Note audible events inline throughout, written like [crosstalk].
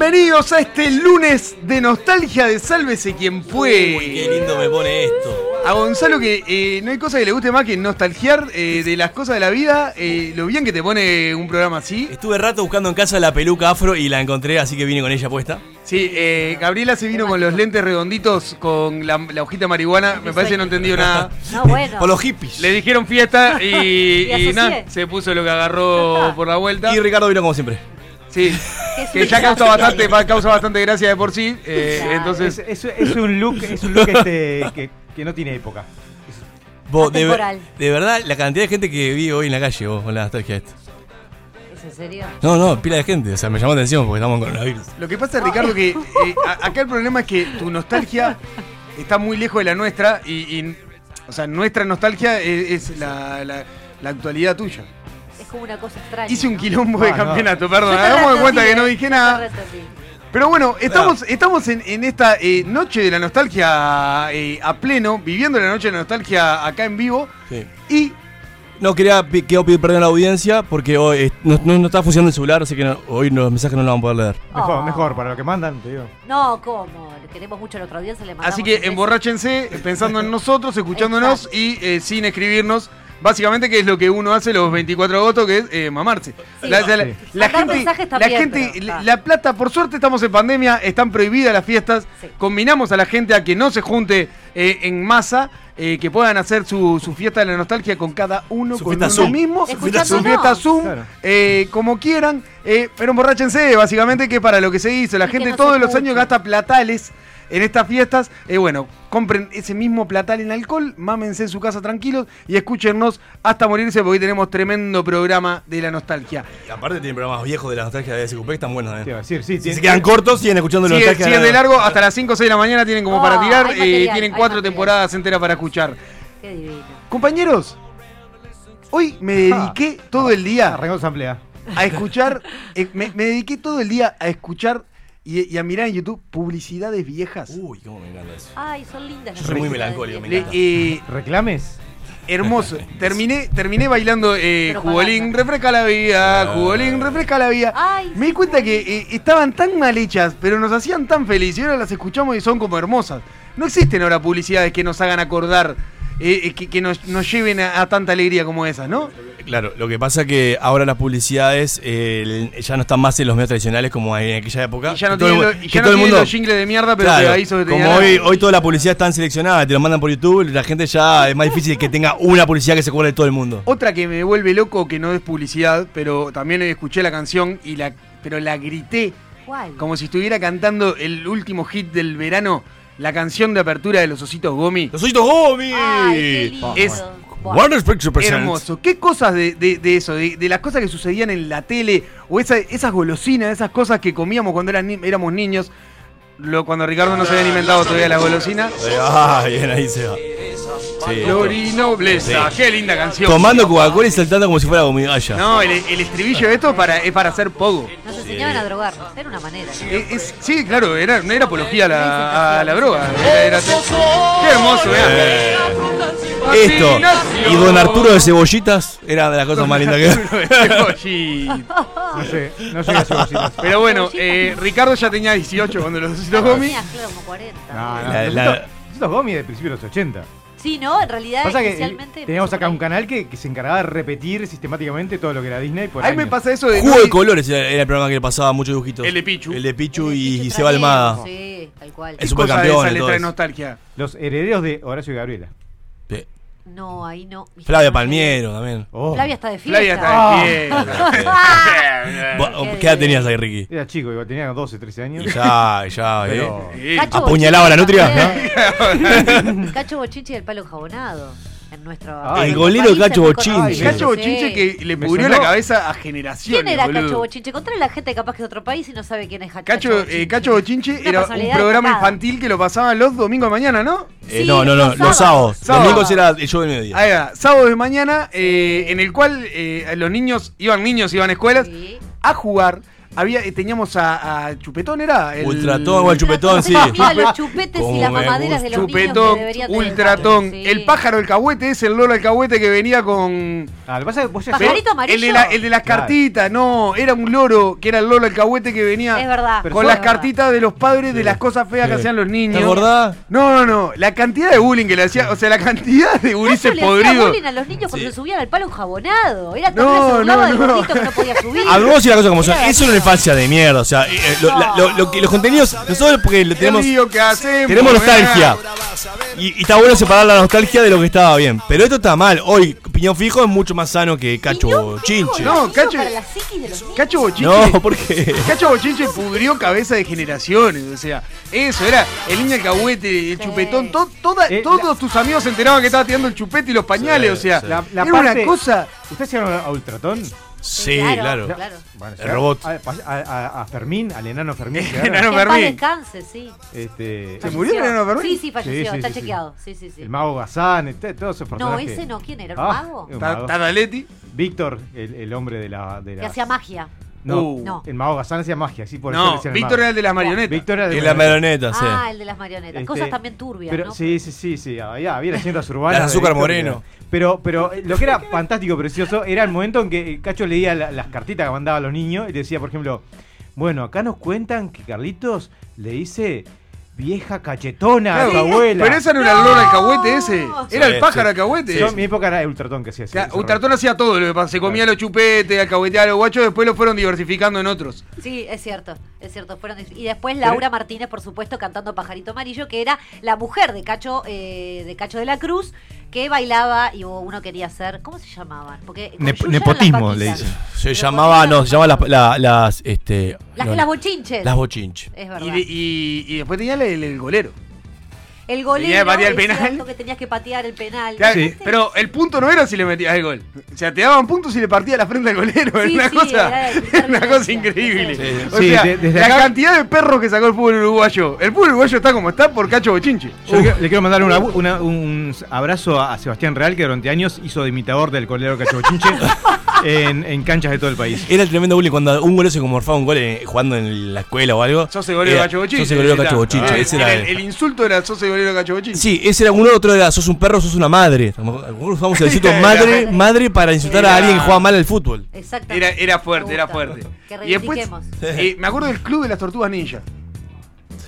Bienvenidos a este lunes de nostalgia de Sálvese quien fue. Uy, qué lindo me pone esto. A Gonzalo que eh, no hay cosa que le guste más que nostalgiar eh, de las cosas de la vida, eh, lo bien que te pone un programa así. Estuve rato buscando en casa la peluca afro y la encontré, así que vine con ella puesta. Sí, eh, Gabriela se vino con los lentes redonditos con la, la hojita de marihuana, me parece que no entendió nada. [laughs] No, bueno. Por los hippies. Le dijeron fiesta y, [laughs] Y y nada, se puso lo que agarró por la vuelta. Y Ricardo vino como siempre. Sí, [laughs] que ya causa [laughs] bastante, causa bastante gracia de por sí. eh, Claro. entonces, Es, es- es un look, es un look este, que, que no tiene época. Vos, de, verdad, la cantidad de gente que vi hoy en la calle, vos, con la nostalgia esta. ¿Es en serio? No, no, pila de gente. O sea, me llamó la atención porque estamos con coronavirus. Lo que pasa, Ricardo, que eh, acá el problema es que tu nostalgia está muy lejos de la nuestra y, y, o sea, nuestra nostalgia es, es la, la- la actualidad tuya. Como una cosa extraña. Hice un ¿no? quilombo de Ah, no. campeonato, perdón. [laughs] Hagamos de cuenta que no dije nada. Pero bueno, estamos, estamos en, en esta eh, noche de la nostalgia eh, a pleno, viviendo la noche de la nostalgia acá en vivo. Sí. Y No, quería quiero pedir perdón a la audiencia porque hoy eh, no, no- no está funcionando el celular, así que no- hoy los mensajes no los vamos a poder leer. Mejor, Oh. mejor, para lo que mandan, te digo. No, ¿cómo? Queremos mucho a nuestra audiencia. Le mandamos así que emborráchense pensando en [laughs] nosotros, escuchándonos y eh, sin escribirnos. Básicamente, que es lo que uno hace los 24 de agosto, que es eh, mamarse. Sí. La, Sí. la gente, la, gente pero, la, ah. la plata, por suerte estamos en pandemia, están prohibidas las fiestas. Sí. Combinamos a la gente a que no se junte eh, en masa, eh, que puedan hacer su, su fiesta de la nostalgia con cada uno, Su con uno Zoom. mismo, su fiesta Zoom, Claro. eh, como quieran, eh, pero emborráchense, básicamente, que para lo que se hizo. La Y gente no todos los años gasta platales en estas fiestas. Eh, bueno, compren ese mismo platal en alcohol, mámense en su casa tranquilos y escúchenos hasta morirse porque hoy tenemos tremendo programa de la nostalgia. Y aparte tienen programas viejos de la nostalgia de SQP que están buenos Te también. iba a decir, sí, Si tiene- se quedan cortos, siguen escuchando la nostalgia. siguen de largo hasta las 5 o 6 de la mañana, tienen como Oh, para tirar material, tienen hay cuatro temporadas enteras para escuchar. Qué divino. Compañeros, hoy me dediqué todo el día Arrancamos asamblea. a escuchar, eh, me, me dediqué todo el día a escuchar y, y a mirar en YouTube publicidades viejas. Uy, cómo me encanta eso. Ay, son lindas. Yo soy muy melancólico, me Le- encanta. eh, ¿Reclames? hermoso. [laughs] Terminé, terminé bailando eh. Jugolín, refresca la vida, Ah. Jugolín, refresca la vida. Ay, Me di cuenta que eh, estaban tan mal hechas, pero nos hacían tan felices y ahora las escuchamos y son como hermosas. No existen ahora publicidades que nos hagan acordar, eh, eh, que, que nos, nos lleven a, a tanta alegría como esas, ¿no? Claro, lo que pasa que ahora las publicidades eh, ya no están más en los medios tradicionales como en aquella época. Y ya no Que todo el tienen, lo- y que ya no todo el tienen mundo- los jingles de mierda, pero Claro, hizo que como hoy, hoy toda la publicidad está seleccionada, te lo mandan por YouTube, la gente ya es más difícil que tenga una publicidad que se acuerde de todo el mundo. Otra que me vuelve loco, que no es publicidad, pero también escuché la canción y la, pero la grité ¿Cuál? como si estuviera cantando el último hit del verano, la canción de apertura de los ositos Gomi. ¡Los ojitos Gomi! Ay, qué lindo. Es- Presents. Hermoso. ¿Qué cosas de, de- de eso? De, de las cosas que sucedían en la tele o esa- esas golosinas, esas cosas que comíamos cuando eran ni- éramos niños. Lo, cuando Ricardo no se había inventado todavía la golosina. Eh, Ah, bien, ahí se va. Sí. Gloria y nobleza. Qué linda canción. Tomando Coca-Cola y saltando como si fuera gomigalla. No, el, el estribillo de esto para, es para hacer pogo. Nos enseñaban a drogarnos. Era una manera. ¿no? Es- es- sí, claro, era, no era apología a la, a la droga. Era- era- qué hermoso, Eh. Esto y Don Arturo de Cebollitas era de las cosas más lindas que [laughs] No sé, no sé qué cebollita. Pero bueno, eh, Ricardo ya tenía 18 cuando los ositos Gomi. claro, como 40. No, no, La- los la- hitos- los hitos Gomi de principios de los 80. Sí, ¿no? En realidad, Pasa que inicialmente. teníamos acá un ahí. canal que, que se encargaba de repetir sistemáticamente todo lo que era Disney por A mí me años. pasa eso de. Juego de colores era era el programa que le pasaba muchos dibujitos. El de Pichu. El de Pichu El y, Pichu y Seba Trayero, Almada. Sí, tal cual. El ¿Qué cosa de supercampeón esa y le todo trae eso. nostalgia? Los herederos de Horacio y Gabriela. No, ahí no. Flavia Palmiero también. Oh, Flavia está de fiesta. Flavia está de pie. [laughs] [laughs] Vos- Qué ¿Qué edad tenías ahí, Ricky? Era chico, digo, tenía 12, 13 años. Y ya, ya, [laughs] Pero- eh. ¿Apuñalaba a la nutria? también. Cacho Bochinchi del palo jabonado. En nuestro. Ah, en el golero Cacho es conocido, Cacho sí. Bochinche que le pudrió la cabeza a generaciones. ¿Quién era boludo. Cacho Bochinche? Contra la gente capaz que de otro país y no sabe quién es Cacho, Cacho, Bochinche. eh, Cacho Bochinche era un programa infantil que lo pasaban los domingos de mañana, ¿no? Eh, Sí, no, no, no, los sábados. sábados. Los Sábados. domingos era el show del mediodía. Ahí va, sábado de mañana, eh, en el cual eh, los niños, iban niños, iban a escuelas, Sí. a jugar había, eh, teníamos a, a Chupetón, ¿era? El- Ultratón o el chupetón, sí. Los chupetes y las mamaderas de los Chupetón, niños que. Ultratón, Sí. el pájaro, el cahuete, es el Lola el cahuete que venía con... Ah, lo que pasa es que vos ya Pajarito amarillo. El de, la- el de las Claro. cartitas, no, era un loro que era el Lola el cahuete que venía Es verdad. Pero con las verdad. cartitas de los padres de las cosas feas que hacían los niños. ¿Te acordás? No, no, no, la cantidad de bullying que le hacía, o sea, la cantidad de gurises podridos. bullying a los niños cuando Sí. se subían al palo enjabonado. Era tan No, no, no. que no podía [laughs] subir. Hablamos de la cosa como son. Era Eso es infancia de mierda. O sea, eh, eh, lo, la- lo- lo que- los contenidos, nosotros porque lo tenemos, lío que hacemos, tenemos nostalgia. Y, y está bueno separar la nostalgia de lo que estaba bien. Pero esto está mal. Hoy, piñón fijo es mucho más sano que cacho chinche. No, Cacho- para la psiquis de los niños. Cacho Bochinche. No, porque. Cacho Bochinche pudrió cabeza de generaciones, o sea, eso era el niño alcahuete, el Sí. chupetón, to- toda- Eh, todos la- tus amigos se enteraban que estaba tirando el chupete y los pañales, Sí, o sea, sí. La, la era parte- una cosa. ¿Ustedes llegaron a Ultratón? Sí, claro, claro. claro. Bueno, El robot. A, a- a- Fermín, al enano Fermín. [laughs] El llegaron. enano Que Fermín. descanse, sí. Este, ¿Se murió el enano Fermín? Sí, sí, falleció, Sí, sí, está sí, chequeado. Sí, sí, sí. El mago Gazán, este- todos esos No, personajes. ese no, ¿quién era? ¿Un Ah, mago? Tadaletti. Víctor, el, el hombre de la. De Que las- hacía magia. No, Uh. No. el mago Gazán hacía magia, sí, por eso No, el Víctor era el de las marionetas. Víctor era de Y la marioneta, sí. Ah, el de las marionetas. Este, Cosas también turbias, Pero ¿no? sí, sí, sí, sí, había, había leyendas urbanas. Las azúcar moreno. Pero, pero eh, lo que era fantástico, precioso, era el momento en que Cacho leía la- las cartitas que mandaba a los niños y decía, por ejemplo, bueno, acá nos cuentan que Carlitos le dice vieja cachetona Claro, tu abuela. Pero esa no era el Lola alcahuete ese, era el pájaro sí. alcahuete. Yo, en mi época era Ultratón que hacía eso. Ultratón hacía todo lo que pasa. Se comía los chupetes, alcahueteaba a los guachos, después lo fueron diversificando en otros. Sí, es cierto, es cierto. Fueron y después Laura Martínez, por supuesto, cantando Pajarito Amarillo, que era la mujer de Cacho, eh, de Cacho de la Cruz, que bailaba y uno quería ser, ¿cómo se llamaban? Porque nepotismo, le dicen. Se Pero llamaba, no, se llama las, la- las, este. Las, no, las bochinches. Las bochinches. Es verdad. Y, de- y- y después tenía el, el- golero. El golero tenía que patear el penal. que tenías que patear el penal. Claro, Sí. Pero el punto no era si le metías el gol. O sea, te daban puntos si le partías la frente al golero. [laughs] Sí, era una sí, cosa, era [laughs] una cosa increíble. Sí, sí. O Sí, sea, de- desde la acá- cantidad de perros que sacó el fútbol uruguayo. El fútbol uruguayo está como está por Cacho Bochinche. Yo le, quiero- le quiero mandar una- una- un abrazo a Sebastián Real, que durante años hizo de imitador del colero Cacho Bochinche [laughs] en, en canchas de todo el país. Era el tremendo bullying cuando un golero se morfaba un gol eh, jugando en la escuela o algo. Sos el golero Cacho Bochinche. Sos el golero. Cacho Bochinche. Ah, el insulto era sos el golero Sí, ese era uno, otro era sos un perro, sos una madre. Algunos usamos el insulto madre, madre para insultar a alguien que juega mal al fútbol. Exactamente. Era, era fuerte, era fuerte. Que Y después, [laughs] eh, me acuerdo del club de las tortugas ninja.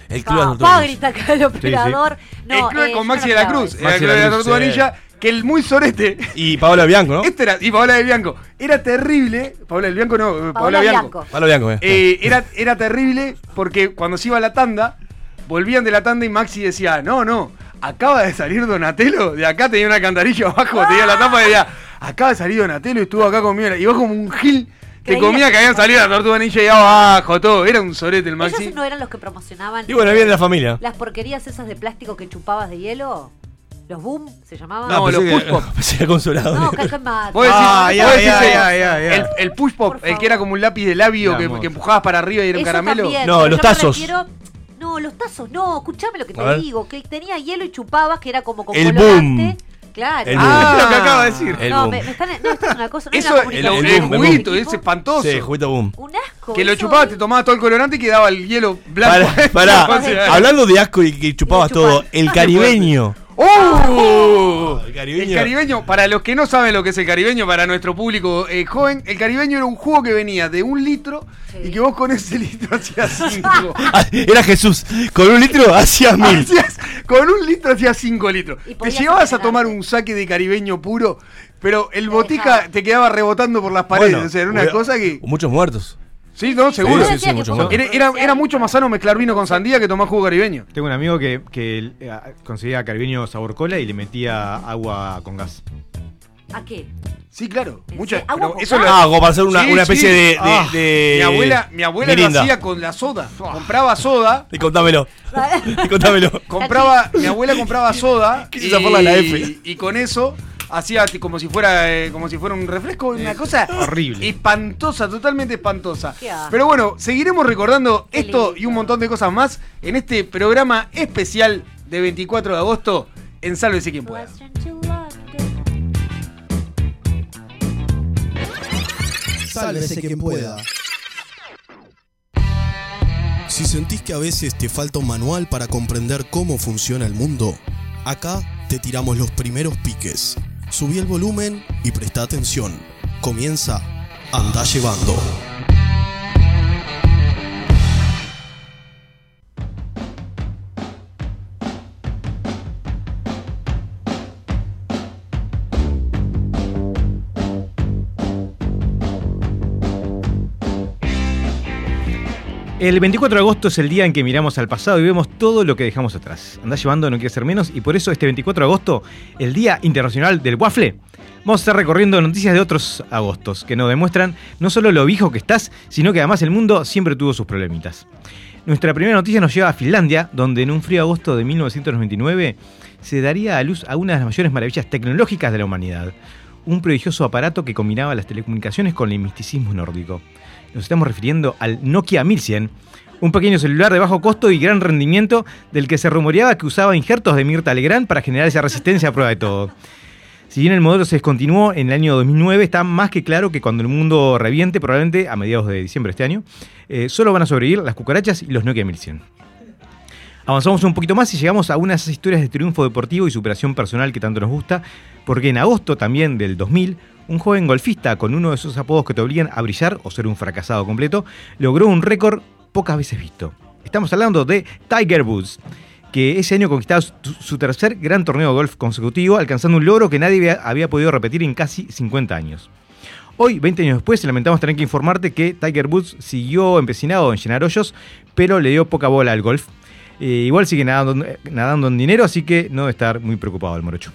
El club de las tortugas. grita acá el operador. No, el club eh, con Maxi no de la Cruz. Era el Maxi club de de la la Cruz, tortuga sí. ninja. Que el muy sorete. Y Paola Bianco, ¿no? Este era, y Paola del Bianco. Era terrible. Paola del Bianco no, eh, Paola, Paola Bianco. Bianco. Paola Bianco, eh. Eh, era, era terrible porque cuando se iba a la tanda, volvían de la tanda y Maxi decía, no, no, acaba de salir Donatello, de acá tenía una cantarilla abajo, tenía la tapa y decía, acaba de salir Donatello y estuvo acá conmigo. Y vos como un gil, te comía que habían salido la tortuga ninja y abajo, todo. Era un sorete el Maxi. ¿Ellos no eran los que promocionaban Y bueno, viene de la familia. las porquerías esas de plástico que chupabas de hielo? ¿Los boom se llamaban? No, pensé los push pop. [laughs] pensé consolador. No, mate. Vos decís, Ah, vos ya, decís ya, el- ya, ya, ya. El, el push pop, el que era como un lápiz de labio que, empujabas para arriba y era un Eso caramelo. también, No, los yo me tazos. refiero- No, los tazos no. Escuchame lo que te digo. Que tenía hielo y chupabas, que era como con El colorante. boom. Claro. El Ah, lo que acaba de decir. El no, boom. me, me están, no, esto es una cosa. No es Eso, una el, juguito, es espantoso. Sí, juguito boom. Un asco. Que lo chupabas, te tomabas todo el colorante y quedaba el hielo blanco. Pará, pará. [laughs] Hablando de asco y que chupabas Y todo, el caribeño. ¡Oh! El caribeño. El caribeño, para los que no saben lo que es el caribeño, para nuestro público eh, joven, el caribeño era un jugo que venía de un litro Sí. y que vos con ese litro [laughs] hacías cinco. Ah, Era Jesús. Con un litro hacía mil. [laughs] Hacías- con un litro hacías cinco litros. Te llevabas a tomar un saque de caribeño puro, pero el botica te quedaba rebotando por las paredes. Bueno, o sea, era una hubiera- cosa que. Muchos muertos. Sí, no, seguro. Sí, sí, sí, mucho. Era, era, era mucho más sano mezclar vino con sandía que tomar jugo caribeño. Tengo un amigo que, que eh, conseguía caribeño sabor cola y le metía agua con gas. ¿A qué? Sí, claro. ¿En Mucha? ¿Agua eso gas? lo- Ah, como para hacer una, Sí, una especie sí. de, de, Ah, de- Mi abuela, mi abuela lo hacía con la soda. Compraba soda. Y contámelo. [laughs] Y contámelo. Compraba, mi abuela compraba soda. [laughs] La F. y con eso hacía como si fuera eh, como si fuera un refresco, una cosa horrible. espantosa, totalmente espantosa. Pero bueno, seguiremos recordando Qué esto lindo. y un montón de cosas más en este programa especial de 24 de agosto en Sálvese quien pueda. Sálvese quien pueda. Si sentís que a veces te falta un manual para comprender cómo funciona el mundo, acá te tiramos los primeros piques. Subí el volumen y presta atención. Comienza Anda Llevando. El 24 de agosto es el día en que miramos al pasado y vemos todo lo que dejamos atrás. Anda llevando, no quiere ser menos, y por eso este 24 de agosto, el Día Internacional del Waffle, vamos a estar recorriendo noticias de otros agostos que nos demuestran no solo lo viejo que estás, sino que además el mundo siempre tuvo sus problemitas. Nuestra primera noticia nos lleva a Finlandia, donde en un frío agosto de 1999 se daría a luz a una de las mayores maravillas tecnológicas de la humanidad, un prodigioso aparato que combinaba las telecomunicaciones con el misticismo nórdico. Nos estamos refiriendo al Nokia 1100, un pequeño celular de bajo costo y gran rendimiento del que se rumoreaba que usaba injertos de Mirta Legrand para generar esa resistencia a prueba de todo. Si bien el modelo se descontinuó en el año 2009, está más que claro que cuando el mundo reviente, probablemente a mediados de diciembre de este año, eh, solo van a sobrevivir las cucarachas y los Nokia 1100. Avanzamos un poquito más y llegamos a unas historias de triunfo deportivo y superación personal que tanto nos gusta, porque en agosto también del 2000, un joven golfista con uno de esos apodos que te obligan a brillar o ser un fracasado completo, logró un récord pocas veces visto. Estamos hablando de Tiger Woods, que ese año conquistaba su, tercer gran torneo de golf consecutivo, alcanzando un logro que nadie había, podido repetir en casi 50 años. Hoy, 20 años después, lamentamos tener que informarte que Tiger Woods siguió empecinado en llenar hoyos, pero le dio poca bola al golf. Eh, igual sigue nadando, nadando en dinero, así que no debe estar muy preocupado el morocho.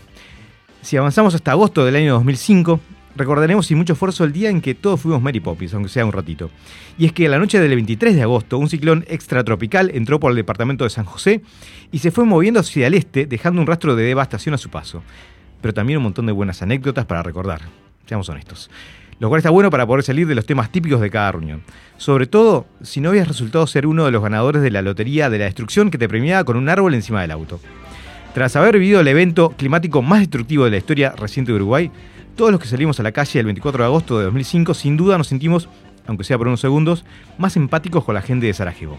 Si avanzamos hasta agosto del año 2005, recordaremos sin mucho esfuerzo el día en que todos fuimos Mary Poppins, aunque sea un ratito. Y es que la noche del 23 de agosto, un ciclón extratropical entró por el departamento de San José y se fue moviendo hacia el este, dejando un rastro de devastación a su paso. Pero también un montón de buenas anécdotas para recordar, seamos honestos. Lo cual está bueno para poder salir de los temas típicos de cada reunión. Sobre todo si no habías resultado ser uno de los ganadores de la Lotería de la Destrucción que te premiaba con un árbol encima del auto. Tras haber vivido el evento climático más destructivo de la historia reciente de Uruguay, todos los que salimos a la calle el 24 de agosto de 2005 sin duda nos sentimos, aunque sea por unos segundos, más empáticos con la gente de Sarajevo.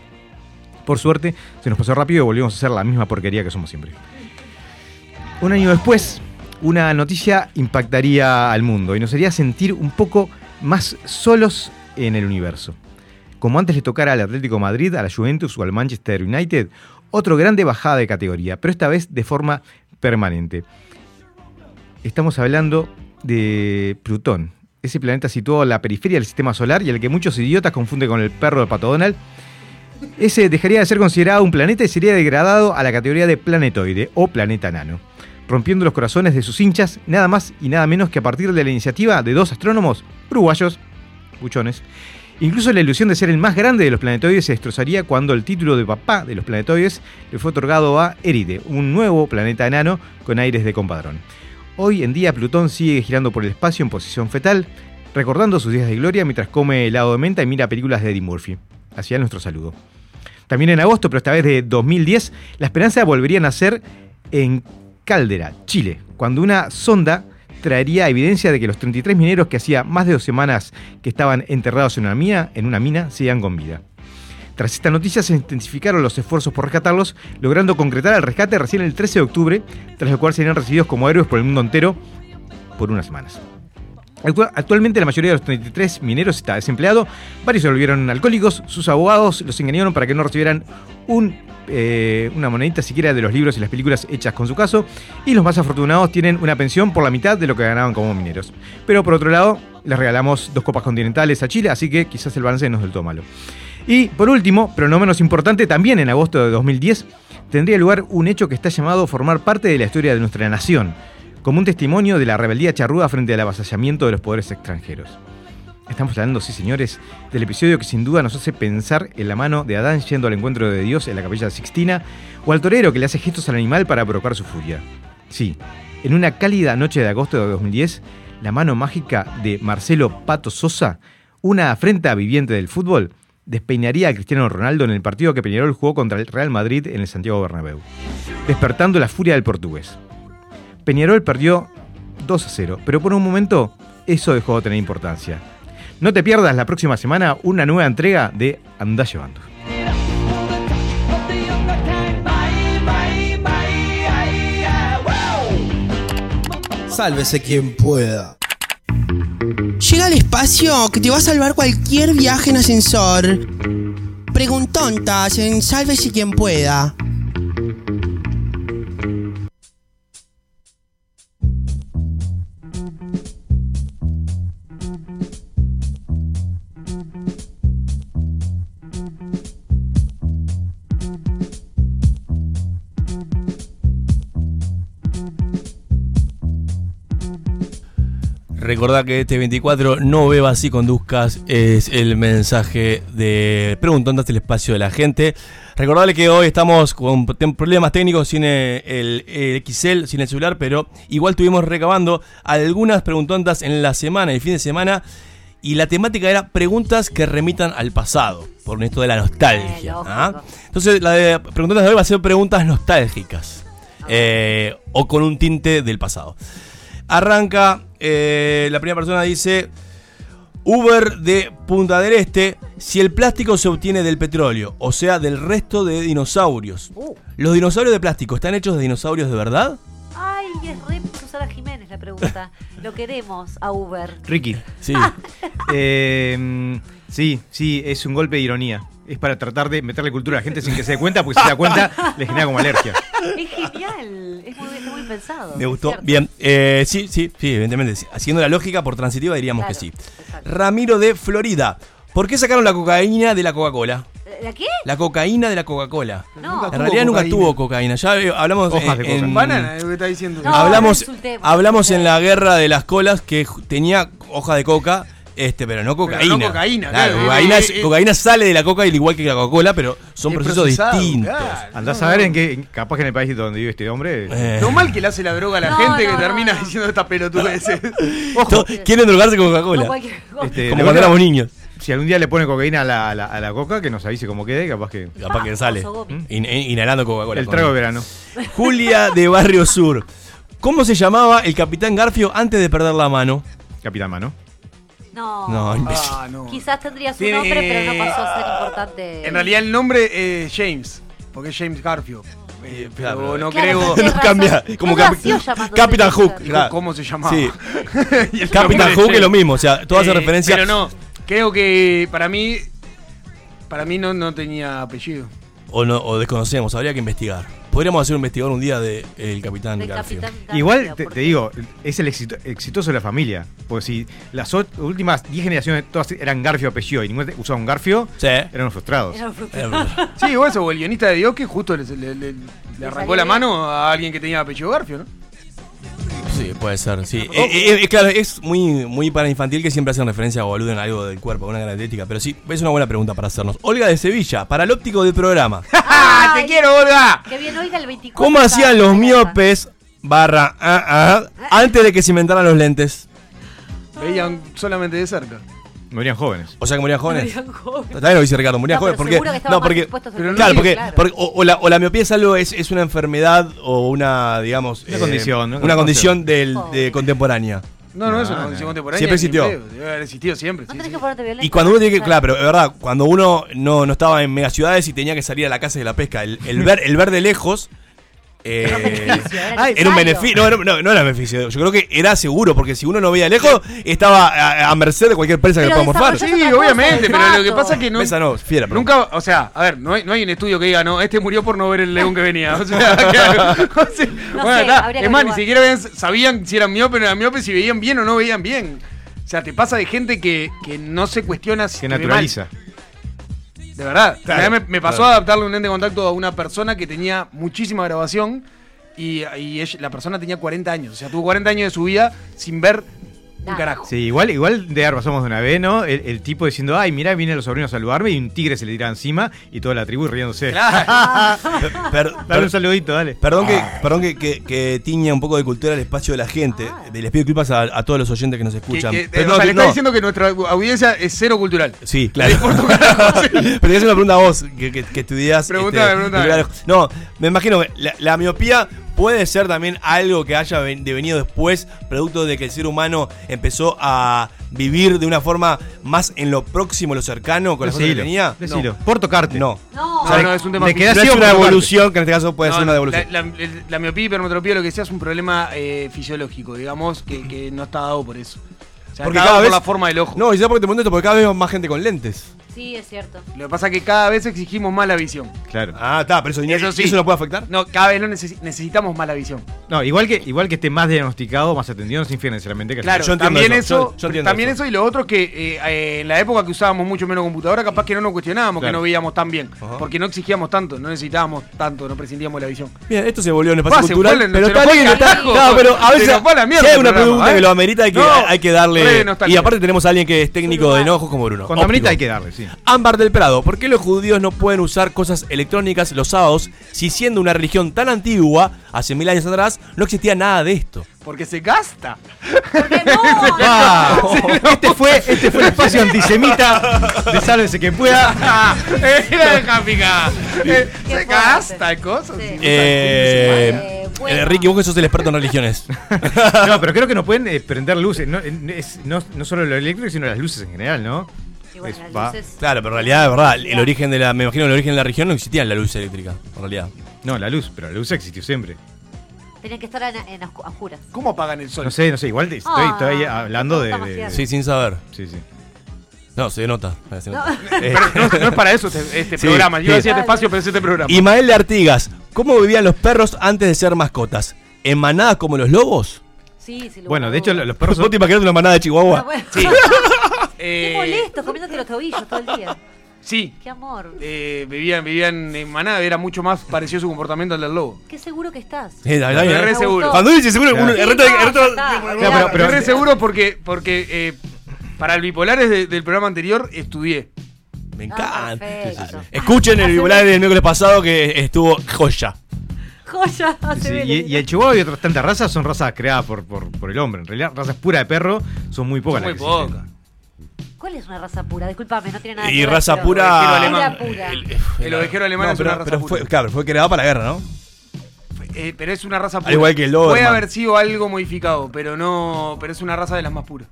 Por suerte, se nos pasó rápido y volvimos a hacer la misma porquería que somos siempre. Un año después, una noticia impactaría al mundo y nos haría sentir un poco más solos en el universo. Como antes le tocara al Atlético Madrid, a la Juventus o al Manchester United, otro grande bajada de categoría, pero esta vez de forma permanente. Estamos hablando de Plutón, ese planeta situado en la periferia del sistema solar y al que muchos idiotas confunden con el perro del pato Donald. Ese dejaría de ser considerado un planeta y sería degradado a la categoría de planetoide o planeta nano, rompiendo los corazones de sus hinchas nada más y nada menos que a partir de la iniciativa de dos astrónomos uruguayos, buchones. Incluso la ilusión de ser el más grande de los planetoides se destrozaría cuando el título de papá de los planetoides le fue otorgado a Eride, un nuevo planeta enano con aires de compadrón. Hoy en día Plutón sigue girando por el espacio en posición fetal, recordando sus días de gloria mientras come helado de menta y mira películas de Eddie Murphy. Hacía nuestro saludo. También en agosto, pero esta vez de 2010, la esperanza volvería a nacer en Caldera, Chile, cuando una sonda traería evidencia de que los 33 mineros que hacía más de dos semanas que estaban enterrados en una mina, en una mina sigan con vida. Tras esta noticia se intensificaron los esfuerzos por rescatarlos, logrando concretar el rescate recién el 13 de octubre, tras lo cual serían recibidos como héroes por el mundo entero por unas semanas. Actualmente la mayoría de los 33 mineros está desempleado, varios se volvieron alcohólicos, sus abogados los engañaron para que no recibieran eh, una monedita siquiera de los libros y las películas hechas con su caso, y los más afortunados tienen una pensión por la mitad de lo que ganaban como mineros. Pero por otro lado, les regalamos dos copas continentales a Chile, así que quizás el balance no es del todo malo. Y por último, pero no menos importante, también en agosto de 2010 tendría lugar un hecho que está llamado formar parte de la historia de nuestra nación, como un testimonio de la rebeldía charrúa frente al avasallamiento de los poderes extranjeros. Estamos hablando, sí señores, del episodio que sin duda nos hace pensar en la mano de Adán yendo al encuentro de Dios en la capilla Sixtina, o al torero que le hace gestos al animal para provocar su furia. Sí, en una cálida noche de agosto de 2010, la mano mágica de Marcelo Pato Sosa, una afrenta viviente del fútbol, despeinaría a Cristiano Ronaldo en el partido que Peñarol jugó contra el Real Madrid en el Santiago Bernabéu, despertando la furia del portugués. Peñarol perdió 2 a 0, pero por un momento eso dejó de tener importancia. No te pierdas la próxima semana una nueva entrega de Andá llevando. Sálvese quien pueda. Llega al espacio que te va a salvar cualquier viaje en ascensor. Preguntontas en Sálvese quien pueda. Recordá que este 24 no bebas y conduzcas es el mensaje de Preguntontas el espacio de la gente. Recordarle que hoy estamos con problemas técnicos sin eh, el, el XL, sin el celular, pero igual estuvimos recabando algunas preguntontas en la semana, el fin de semana, y la temática era preguntas que remitan al pasado, por esto de la nostalgia. ¿ah? Entonces, la de preguntontas de hoy va a ser preguntas nostálgicas, eh, o con un tinte del pasado. Arranca, eh, la primera persona dice, Uber de Punta del Este, si el plástico se obtiene del petróleo, o sea, del resto de dinosaurios. Uh. ¿Los dinosaurios de plástico están hechos de dinosaurios de verdad? Ay, es re Susana Jiménez la pregunta. [laughs] Lo queremos a Uber. Ricky. Sí. [laughs] Eh, sí, sí, es un golpe de ironía. Es para tratar de meterle cultura a la gente sin que se dé cuenta, porque si se da cuenta, le genera como alergia. Es genial. Es muy, pensado. Me gustó. ¿cierto? Bien, eh, sí, sí, sí, evidentemente. Haciendo la lógica por transitiva diríamos Claro, que sí. exacto. Ramiro de Florida. ¿Por qué sacaron la cocaína de la Coca-Cola? ¿La qué? La cocaína de la Coca-Cola. No. En realidad nunca tuvo cocaína. Ya eh, hablamos Hojas de en, Banana, es lo que está diciendo. No, hablamos, no hablamos en la guerra de las colas que tenía hoja de coca, este, pero no cocaína. no cocaína, Claro, claro. cocaína, Eh, eh, cocaína sale de la coca al igual que la Coca-Cola, pero son Es procesos distintos. claro. Andás a ver en qué, capaz que en el país donde vive este hombre. Eh, Lo mal que le hace la droga a la No, gente no, que no, termina no. diciendo esta pelotudeces. [laughs] to- quieren drogarse con Coca-Cola. No. Este, como le cuando éramos niños. Si algún día le pone cocaína a la, a la- a la coca, que nos avise cómo quede, capaz que. Capaz que sale. In- in- inhalando Coca-Cola. El trago de verano. [laughs] Julia de Barrio Sur. ¿Cómo se llamaba el Capitán Garfio antes de perder la mano? Capitán Mano. No. No, imbécil. Ah, no. Quizás tendría su Tiene- nombre, pero no pasó a ser importante. En realidad el nombre es James, porque es James Garfield. Eh, pero Claro, no Claro, creo tenés No cambia, como No Cap- nació llamándose Capitán James Hook. Garfield. Claro. cómo se llamaba. Sí. [laughs] Y el Capitán nombre Hook es lo mismo, o sea, todo hace Eh, referencia. Pero no, creo que para mí, para mí no, no tenía apellido. O, no, o desconocemos, habría que investigar. Podríamos hacer un investigador un día del el Capitán De Garfio. Capitán Garfio, Igual te, digo, es el exito- exitoso de la familia. Porque si las ot- últimas 10 generaciones todas eran Garfio apellido y ninguna usaba un Garfio, Sí. eran frustrados. Era. Eh, [laughs] Sí, o eso, o el guionista de Dios que justo le, le- le- le arrancó la mano a alguien que tenía apellido Garfio, ¿no? Sí, puede ser, sí. Eh, eh, claro, es muy, muy para infantil que siempre hacen referencia o aluden a algo del cuerpo, a una característica. Pero sí, es una buena pregunta para hacernos. Olga de Sevilla, para el óptico del programa. [laughs] ¡Ah, te quiero, Olga! Que bien, oiga el 24. ¿Cómo hacían los miopes barra ah, ah, antes de que se inventaran los lentes? Veían solamente de cerca. Morían jóvenes. O sea que morían jóvenes. Morían jóvenes. También lo dice Ricardo, morían No, jóvenes. porque, que no, porque, pero claro, porque, claro. porque o, o la, o la miopía es algo, es, es una enfermedad o una, digamos, Una condición, ¿no? una condición del, Oh. de contemporánea. No, no, es una condición no. contemporánea. Siempre existió. Debe haber existido siempre. No sí, tenés sí. que ponerte violento. Y cuando uno tiene que, claro, pero es verdad, cuando uno no, no estaba en megaciudades y tenía que salir a la casa de la pesca, el, el ver, el ver de lejos eh, era un beneficio. No, no, no era beneficio. Yo creo que era seguro, porque si uno no veía lejos, estaba a, a merced de cualquier presa que pueda morfar. Sí, obviamente, pero lo que pasa es que no. Esa no, fiera, pero- Nunca, o sea, a ver, no hay, no hay un estudio que diga, no, este murió por no ver el león que venía. [laughs] O sea, [laughs] claro, o sea, No [laughs] bueno, sé, está. habría que es más, ni siquiera ven- sabían si eran miopes o no eran miopes, si veían bien o no veían bien. O sea, te pasa de gente que, que no se cuestiona si Que ve mal. De verdad. Claro, me, me pasó claro. a adaptarle un lente de contacto a una persona que tenía muchísima grabación y, y ella- la persona tenía 40 años. O sea, tuvo 40 años de su vida sin ver un carajo. Sí, igual, igual de haber pasamos de una vez, ¿no? El, el tipo diciendo, ay, mira, vienen los sobrinos a saludarme y un tigre se le tira encima y toda la tribu riéndose. Claro. [laughs] Per- Dale un saludito, dale. Perdón, que, perdón que, que, que tiña un poco de cultura el espacio de la gente. Les pido disculpas a, a todos los oyentes que nos escuchan. que- Pero o no, sea, que le está no. diciendo que nuestra audiencia es cero cultural. Sí, claro. [laughs] Pero te voy a hacer una pregunta a vos, que, que, que estudiás. Preguntame, preguntame. cultural. No, me imagino que la, la miopía puede ser también algo que haya ven- devenido después, producto de que el ser humano empezó a vivir de una forma más en lo próximo, lo cercano, con las cosas que tenía? decilo. Por tocarte. No. No, No, no, es un tema le físico. queda No así es o una evolución, que en este caso puede No, ser una no, devolución. La, la- la miopía y hipermetropía, lo que sea, es un problema eh, fisiológico, digamos, que, que no está dado por eso. O sea, Porque está cada vez. por la forma del ojo. No, y sabes por qué te pregunto esto, porque cada vez más gente con lentes. Sí, es cierto. Lo que pasa es que cada vez exigimos más la visión. Claro. Ah, está, pero eso, Eso sí. ¿eso no puede afectar? No, cada vez no necesi- necesitamos más la visión. No, igual que, igual que esté más diagnosticado, más atendido, no significa necesariamente que Claro, Yo entiendo también eso, eso, yo- yo entiendo también eso. eso. y lo otro que eh, eh, en la época que usábamos mucho menos computadora, capaz que no nos cuestionábamos, que Claro. no veíamos tan bien, Ajá. porque no exigíamos tanto, no necesitábamos tanto, no prescindíamos la visión. Bien, esto se volvió un espacio se cultural, fue, pero nos está fue bien, al está, carajo. claro, pero a Se veces nos fue a la mierda si hay el una programa, pregunta ¿eh? que lo amerita hay que, No, hay que darle y aparte tenemos a alguien que es técnico de enojos como Bruno. Cuando amerita Óptico. hay que darle, sí. Ámbar del Prado, ¿por qué los judíos no pueden usar cosas electrónicas los sábados si siendo una religión tan antigua, hace mil años atrás, no existía nada de esto? Porque se gasta. Porque no, [laughs] Ah, este, fue, este fue el espacio antisemita de Sálvese quien pueda. [laughs] Era de. Eh, Se gasta cosas. Sí. Eh, Eh, bueno. eh, Ricky, vos que sos el experto en religiones. [laughs] No, pero creo que no pueden eh, prender luces. No, es- no, no solo lo eléctrico, sino las luces en general, ¿no? Y bueno, Es- las va- luces- claro, pero en realidad, de verdad, el origen de la, me imagino el origen de la región no existía en la luz eléctrica, en realidad. No, la luz, pero la luz existió siempre. Tenían que estar en, en oscu- a oscuras. ¿Cómo apagan el sol? No sé, no sé, igual te- estoy, Ah, estoy hablando de. Sí, sin saber. sí, sí. No, se nota. se No. nota. [laughs] Eh, No, no es para eso este, este Sí, programa. Yo sí. decía este espacio, pero es este programa. Imael de Artigas, ¿cómo vivían los perros antes de ser mascotas? ¿En manadas como los lobos? Sí, sí. lugar Bueno, de hecho, los perros [laughs] ¿Vos son. te imaginas una manada de Ah, Chihuahua? bueno. Sí. [laughs] Qué Eh, molesto, comiéndote los tobillos todo el día. Sí. Qué amor. Eh, vivían, vivían en manada, era mucho más parecido su comportamiento al del lobo. Qué seguro que estás. Sí, la verdad re seguro. Cuando dice seguro, uno- Sí, el no, el pero- re seguro porque, porque eh, para el bipolares de- del programa anterior estudié. Me Ah, encanta. Escuchen el bipolar del miércoles pasado que estuvo joya. Joya, hace Sí, y, y el chihuahua y otras tantas razas son razas creadas por, por, por el hombre. En realidad, razas puras de perro son muy pocas. Muy las que existen. poca. ¿Cuál es una raza pura? Disculpame, no tiene nada que Y ver, raza pero- pura. Ovejero alemán. Pura, pura. El ovejero alemán No, es pero, una raza pero pura. fue, claro, fue creado para la guerra, ¿no? Eh, pero es una raza pura. Al igual que el Doberman. Puede haber sido algo modificado, pero no. Pero es una raza de las más puras.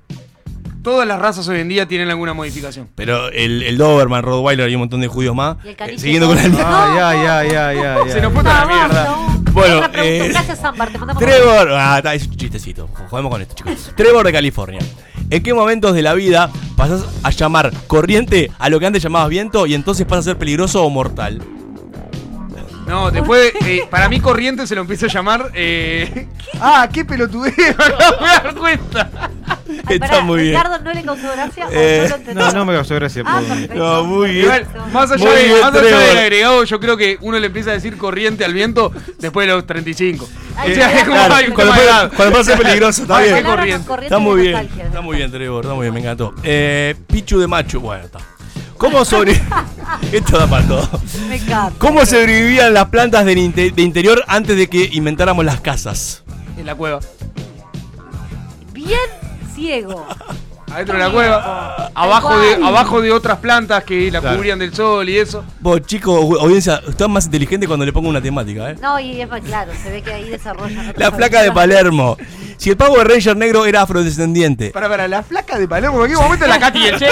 Todas las razas hoy en día tienen alguna modificación. Pero el, el Doberman, Rottweiler y un montón de judíos más. Y el eh, siguiendo con la línea. Ah, ya, ya, ya, ya. Se nos fue toda la mierda. no. Bueno, eh, Gracias, Ámbar. Te mandamos Trevor, ah, está, es un chistecito. Jodemos con esto, chicos. Trevor de California. ¿En qué momentos de la vida pasas a llamar corriente a lo que antes llamabas viento y entonces pasa a ser peligroso o mortal? No, después, eh, para mí corriente se lo empiezo a llamar. Eh... Ah, qué pelotudeo, [laughs] no me dar cuenta. Ay, Está pará, muy bien. ¿Ricardo no le causó gracia o Eh, no lo entendió? No, no me causó gracia. Ah, perfecto. No, muy bien. Igual, más allá, Muy de, bien, más allá Trevor. del agregado, yo creo que uno le empieza a decir corriente al viento después de los 35. Ay, o sea, claro, es como Claro, cuando, pasa- cuando pasa peligroso, está Ay, bien. corriente. Está muy bien. Está muy bien, Trevor. Está muy bien, me encantó. Eh, Pichu de Macho. Bueno, está. ¿Cómo sobre. [laughs] Esto da para todo. Me encanta. ¿Cómo sobrevivían las plantas de interior antes de que inventáramos las casas? En la cueva. Bien ciego. Adentro de la cueva. Abajo de, abajo de otras plantas que la Claro. cubrían del sol y eso. Vos, chicos, audiencia, están más inteligentes cuando le pongo una temática, ¿eh? No, y es más claro, se ve que ahí desarrollan. La placa de. Palermo. Si el Power Ranger negro era afrodescendiente. Para, para, la flaca de Palermo, ¿en qué momento la Katy y el Che?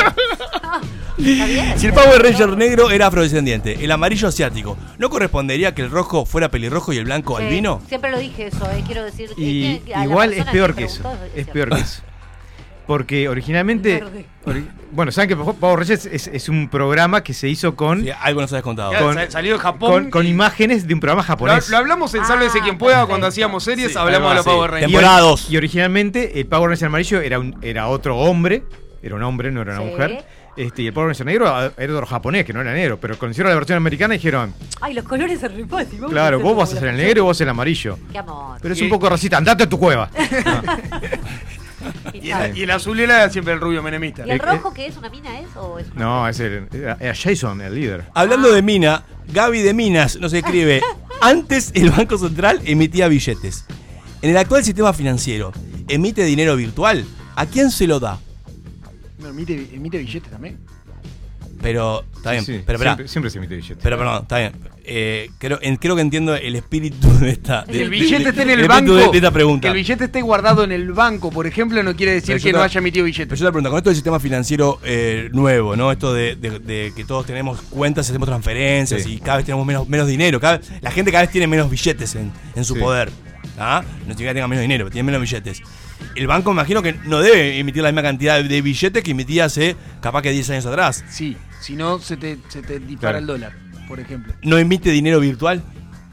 Está bien. Si el Power Ranger negro era afrodescendiente, el amarillo asiático, ¿no correspondería que el rojo fuera pelirrojo y el blanco Sí, albino? Siempre lo dije eso, eh, quiero decir. Y igual es peor que que eso. Es peor que eso. Porque originalmente. Ori- bueno, saben que Power Rangers es, es un programa que se hizo con, Sí, algo nos habías contado. Con- sa- salió de Japón. con, con y- imágenes de un programa japonés. lo hablamos en Ah, Sálvese quien pueda perfecto. cuando hacíamos series, Sí, hablamos de los Power. Rangers. Y ori- Temporada dos. Y originalmente el Power Ranger amarillo era, un, era otro hombre. Era un hombre, no era una Sí. mujer. Este, y el Power Ranger negro ah, era otro japonés, que no era negro. Pero cuando hicieron la versión americana dijeron: Ay, los colores se repasan. vamos Claro, vos vas a ser el negro y vos el amarillo. Qué amor. Pero es un poco racista, andate a tu cueva. [laughs] [laughs] Y el, y el azul era siempre el rubio menemista. ¿Y el rojo qué es? ¿Una mina es? ¿O es una- No, es el, era era Jason, el líder. Hablando de Mina, Gaby de Minas nos escribe: [laughs] Antes el Banco Central emitía billetes. En el actual sistema financiero, ¿emite dinero virtual? ¿A quién se lo da? No, emite, emite billetes también. Pero, está bien, Sí, sí, pero, siempre, siempre se emite billete. Pero perdón, está bien. eh, creo, en- creo que entiendo el espíritu de esta. Que de- el billete de- esté en el espíritu banco. de, de esta pregunta. Que el billete esté guardado en el banco, por ejemplo, no quiere decir Pero que no haya emitido Pero billetes. yo te pregunto, con esto del sistema financiero eh, nuevo, ¿no? Esto de, de- de que todos tenemos cuentas, hacemos transferencias Sí. y cada vez tenemos menos, menos dinero. Cada, la gente cada vez tiene menos billetes en, en su Sí. poder. ¿ah? No significa que tenga menos dinero, pero tiene menos billetes. El banco me imagino que no debe emitir la misma cantidad de billetes que emitía hace capaz que 10 años atrás. Sí, si no se te, se te dispara Claro. el dólar, por ejemplo. ¿No emite dinero virtual?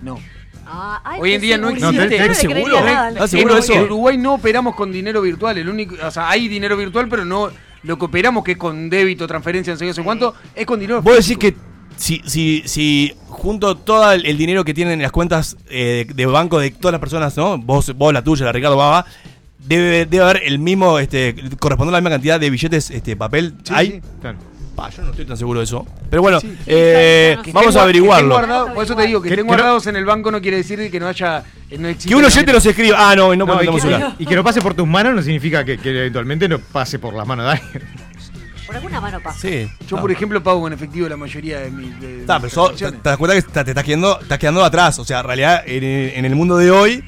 No. Ah, ay, Hoy en día no existe. No le ¿Estás creería seguro? nada. ¿Estás seguro de en, eso? en Uruguay no operamos con dinero virtual. El único, o sea, hay dinero virtual, pero no lo que operamos que es con débito, transferencia, no sé qué, no sé cuánto, es con dinero Vos decís que si, si, si junto todo el, el dinero que tienen en las cuentas eh, de, de banco de todas las personas, ¿no? Vos, vos la tuya, la Ricardo Baba, debe, debe haber el mismo, este, correspondiendo a la misma cantidad de billetes, este, papel. Sí, ¿Hay? sí. Claro. Pa, yo no estoy tan seguro de eso. Pero bueno, Sí. eh, vamos a gua- averiguarlo. por eso te digo, que Que- estén que no- guardados en el banco no quiere decir que no haya. eh, No Que un oyente nos escriba. Ah, no, no, No, y, que, y que no pase por tus manos no significa que, que eventualmente no pase por las manos de alguien. Por alguna mano pasa. Sí. Yo, por ejemplo, pago en efectivo la mayoría de mis. de Está, mis pero sos- te, das cuenta que te, te estás, quedando, estás quedando atrás. O sea, en realidad, en, en el mundo de hoy,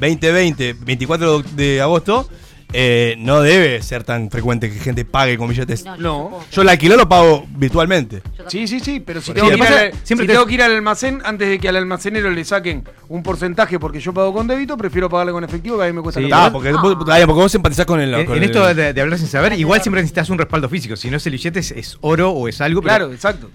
2020, 24 de agosto, eh, no debe ser tan frecuente que gente pague con billetes. No. Yo el alquiler lo pago virtualmente. Sí, sí, sí, pero si Sí, tengo, que ir, además, al, siempre si te- tengo que ir al almacén, antes de que al almacenero le saquen un porcentaje porque yo pago con débito, prefiero pagarle con efectivo que a mí me cuesta Sí, la Ah, porque, vos- ah, porque vos empatizás con el. En, con en el- esto de, de hablar sin saber, igual siempre necesitas un respaldo físico. Si no es el billete, es, es oro o es algo. pero Claro, exacto.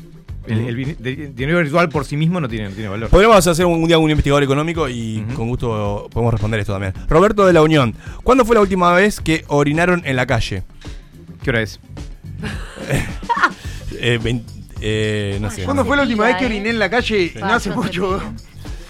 El, dinero virtual por sí mismo no tiene, no tiene valor. Podríamos hacer un, un día un investigador económico y con gusto podemos responder esto también. Roberto de la Unión, ¿cuándo fue la última vez que orinaron en la calle? ¿Qué hora es? [laughs] Eh, vein- eh, no sé. ¿Cuándo fue la última vez que oriné en la calle? Sí. No hace Ah, mucho.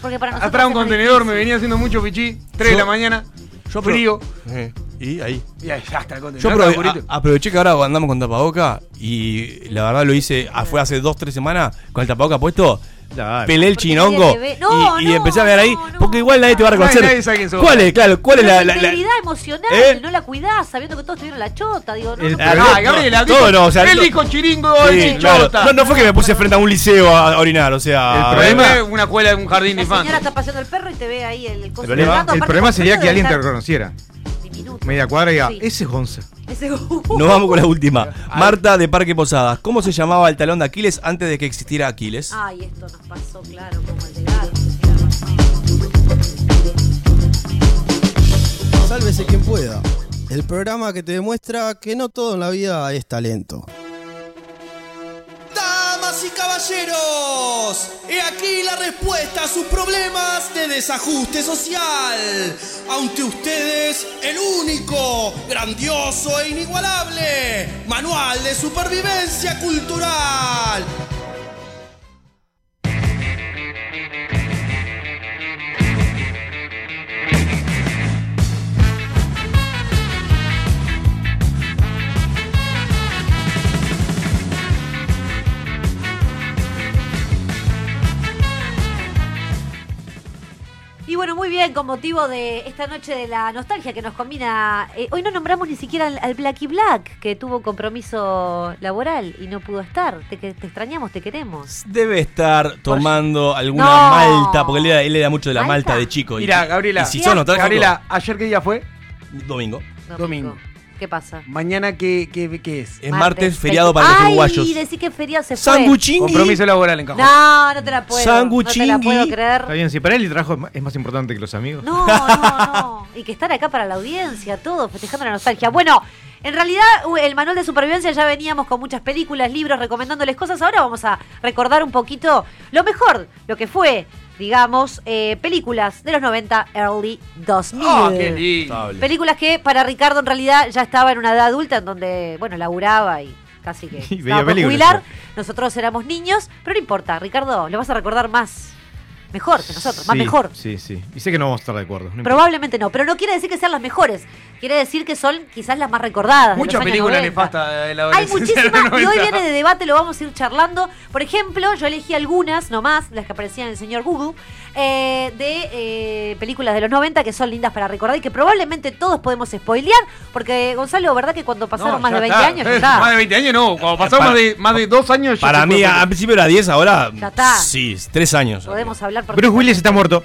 Porque para Atrás de un contenedor me venía haciendo mucho pichí. 3 de la mañana. Yo frío. Eh, y ahí. Y ahí ya está el Yo aprove- a- aproveché que ahora andamos con tapaboca y la verdad lo hice, ah, fue hace dos, tres semanas con el tapaboca puesto. Dale. Pelé el Porque chinongo nadie te ve. No, y, y no, empecé a ver ahí, no, no. porque igual nadie te va a reconocer. nadie sabe quién sos. ¿Cuál es? Claro, ¿cuál es la, la- la- integridad emocional, ¿Eh? no la cuidás, sabiendo que todos tuvieron la chota, digo, no, El no, Ah, Gabriela, todo dijo- no, o sea, él no- dijo chiringo, Sí, él claro. no, no fue que me puse frente a un liceo a, orinar, o sea. El problema- Fue una escuela de un jardín de La señora está paseando el perro y te ve ahí el, el coso. El el problema sería que alguien te reconociera. Media cuadra y diga, ese es Gonza. [laughs] Nos vamos con la última. Marta de Parque Posadas. ¿Cómo se llamaba el talón de Aquiles antes de que existiera Aquiles? Ay, esto nos pasó, claro, como el de. Sálvese quien pueda. El programa que te demuestra que no todo en la vida es talento. Y caballeros, he aquí la respuesta a sus problemas de desajuste social. Ante ustedes, el único, grandioso e inigualable manual de supervivencia cultural. Muy bien, con motivo de esta noche de la nostalgia que nos combina. eh, hoy no nombramos ni siquiera al, al Blacky Black, que tuvo compromiso laboral y no pudo estar. Te, que- te extrañamos, te queremos. Debe estar tomando alguna No. malta, porque él era, él era mucho de la ¿Malta? malta de chico. y- Mira, Gabriela. Y si son Gabriela, ¿ayer qué día fue? domingo. Domingo. ¿Qué pasa? Mañana, ¿qué, qué, qué es? Es martes, feriado para los Ay, uruguayos. decí que feriado se fue. Sanguchingui. Compromiso laboral en Cajón. No, no te la puedo. No te la Sanguchingui. puedo Está creer. bien, si para él el trabajo es ma- es más importante que los amigos. No, no, no. Y que estar acá para la audiencia, todo, festejando la nostalgia. Bueno, en realidad el manual de supervivencia ya veníamos con muchas películas, libros, recomendándoles cosas. Ahora vamos a recordar un poquito lo mejor, lo que fue, digamos, eh, películas de los 90, early 2000. ¡Oh, qué lindo! Películas que para Ricardo en realidad ya estaba en una edad adulta en donde, bueno, laburaba y casi que [laughs] Y veía estaba por jubilar. Nosotros éramos niños, pero no importa, Ricardo, lo vas a recordar más mejor que nosotros, más Sí, mejor. Sí, sí. Y sé que no vamos a estar de acuerdo. no. Probablemente no, pero no quiere decir que sean las mejores. Quiere decir que son quizás las más recordadas. Muchas películas 90. nefastas de la Hay muchísimas y hoy 90. viene de debate, lo vamos a ir charlando. Por ejemplo, yo elegí algunas nomás, las que aparecían en el señor Google, eh, de eh, películas de los 90 que son lindas para recordar y que probablemente todos podemos spoilear, porque Gonzalo, ¿verdad que cuando pasaron No, más ya de 20 está. años ya Eh, está? Más de 20 años no. Cuando pasaron Para- más, de, más de dos años. ya Para se mí, al principio era 10, ahora. Ya está. Sí, 3 años. Podemos hablar por Bruce Willis está muerto.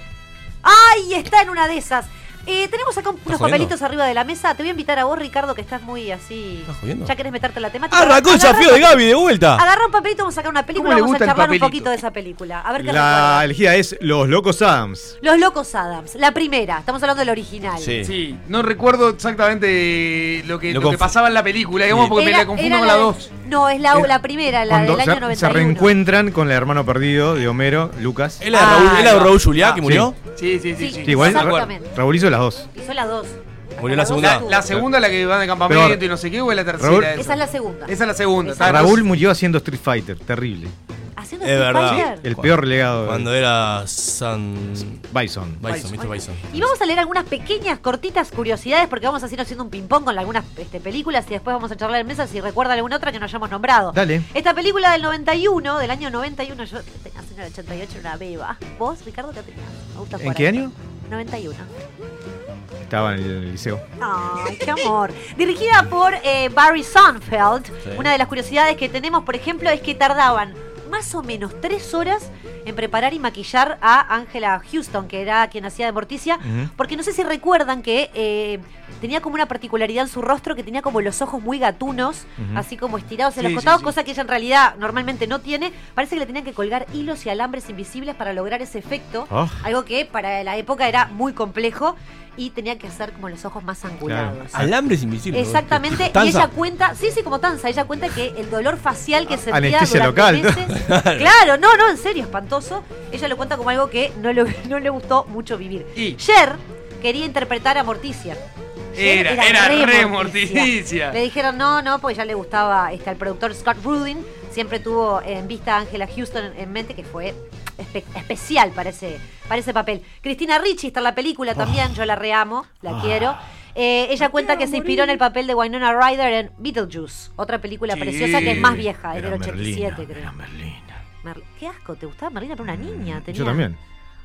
¡Ay! Está en una de esas. Eh, tenemos acá unos jodiendo? papelitos arriba de la mesa. Te voy a invitar a vos, Ricardo, que estás muy así. ¿Estás jodiendo? Ya querés meterte en la temática. Arrancó el desafío de Gaby de vuelta. Agarra un papelito, vamos a sacar una película, ¿Cómo le vamos a charlar un poquito de esa película. A ver qué La elegida es Los Locos Adams. Los Locos Adams, la primera. Estamos hablando del original. Sí. Sí, no recuerdo exactamente lo que, Lo lo que pasaba en la película, digamos, Sí. porque me Era- la confundo con la 2. No, es la, Es la primera, la del se, año se 91. reencuentran con el hermano perdido de Homero, Lucas. ¿Es la de Raúl, Ah, la Juliá Ah, que murió? Sí, sí, sí. Igual Exactamente. Raúl hizo las dos. Hizo las dos. Murió la segunda. La segunda, la que van de campamento Pero- y no sé qué, o es la tercera. Raúl- esa? Esa es la segunda. Esa es la segunda. Esa- Raúl murió haciendo Street Fighter, terrible. Haciendo Es Street verdad. Fighter. El peor legado de Cuando era San. Bison. Bison, Mr. Bison. Y vamos a leer algunas pequeñas, cortitas curiosidades porque vamos a ir haciendo un ping-pong con algunas este, películas y después vamos a charlar en mesa si recuerda alguna otra que no hayamos nombrado. Dale. Esta película del 91, del año 91, yo tenía en el 88 una beba. ¿Vos, Ricardo, qué tenías? Auto ¿En 40. qué año? 91. Estaba en el liceo. Ay, qué amor. Dirigida por eh, Barry Sonfeld. Sí. Una de las curiosidades que tenemos, por ejemplo, es que tardaban más o menos tres horas en preparar y maquillar a Angela Houston, que era quien hacía de Morticia, porque no sé si recuerdan que eh, tenía como una particularidad en su rostro que tenía como los ojos muy gatunos, así como estirados en Sí, los sí, costados, sí. cosa que ella en realidad normalmente no tiene. Parece que le tenían que colgar hilos y alambres invisibles para lograr ese efecto, Oh. algo que para la época era muy complejo y tenía que hacer como los ojos más angulados. Alambres invisibles. Exactamente, y ella cuenta, sí, sí, como Tanza, ella cuenta que el dolor facial que sentía Anestesia durante local. meses, [laughs] claro, no, no, en serio, espantoso. Ella lo cuenta como algo que no le, no le gustó mucho vivir. Y- Cher quería interpretar a Morticia. Cher Era, era re Morticia. Le dijeron no, no, pues ya le gustaba este, al productor Scott Rudin. Siempre tuvo en vista a Angela Houston en, en mente, que fue espe- especial para ese, para ese papel. Cristina Ricci está en la película también, yo la reamo, la quiero. Eh, ella cuenta que se inspiró en el papel de Winona Ryder en Beetlejuice, otra película Sí. preciosa que es más vieja, es del 87, Merlina, creo. era Merlina. Qué asco, ¿te gustaba Merlina para una niña? Tenía- Yo también.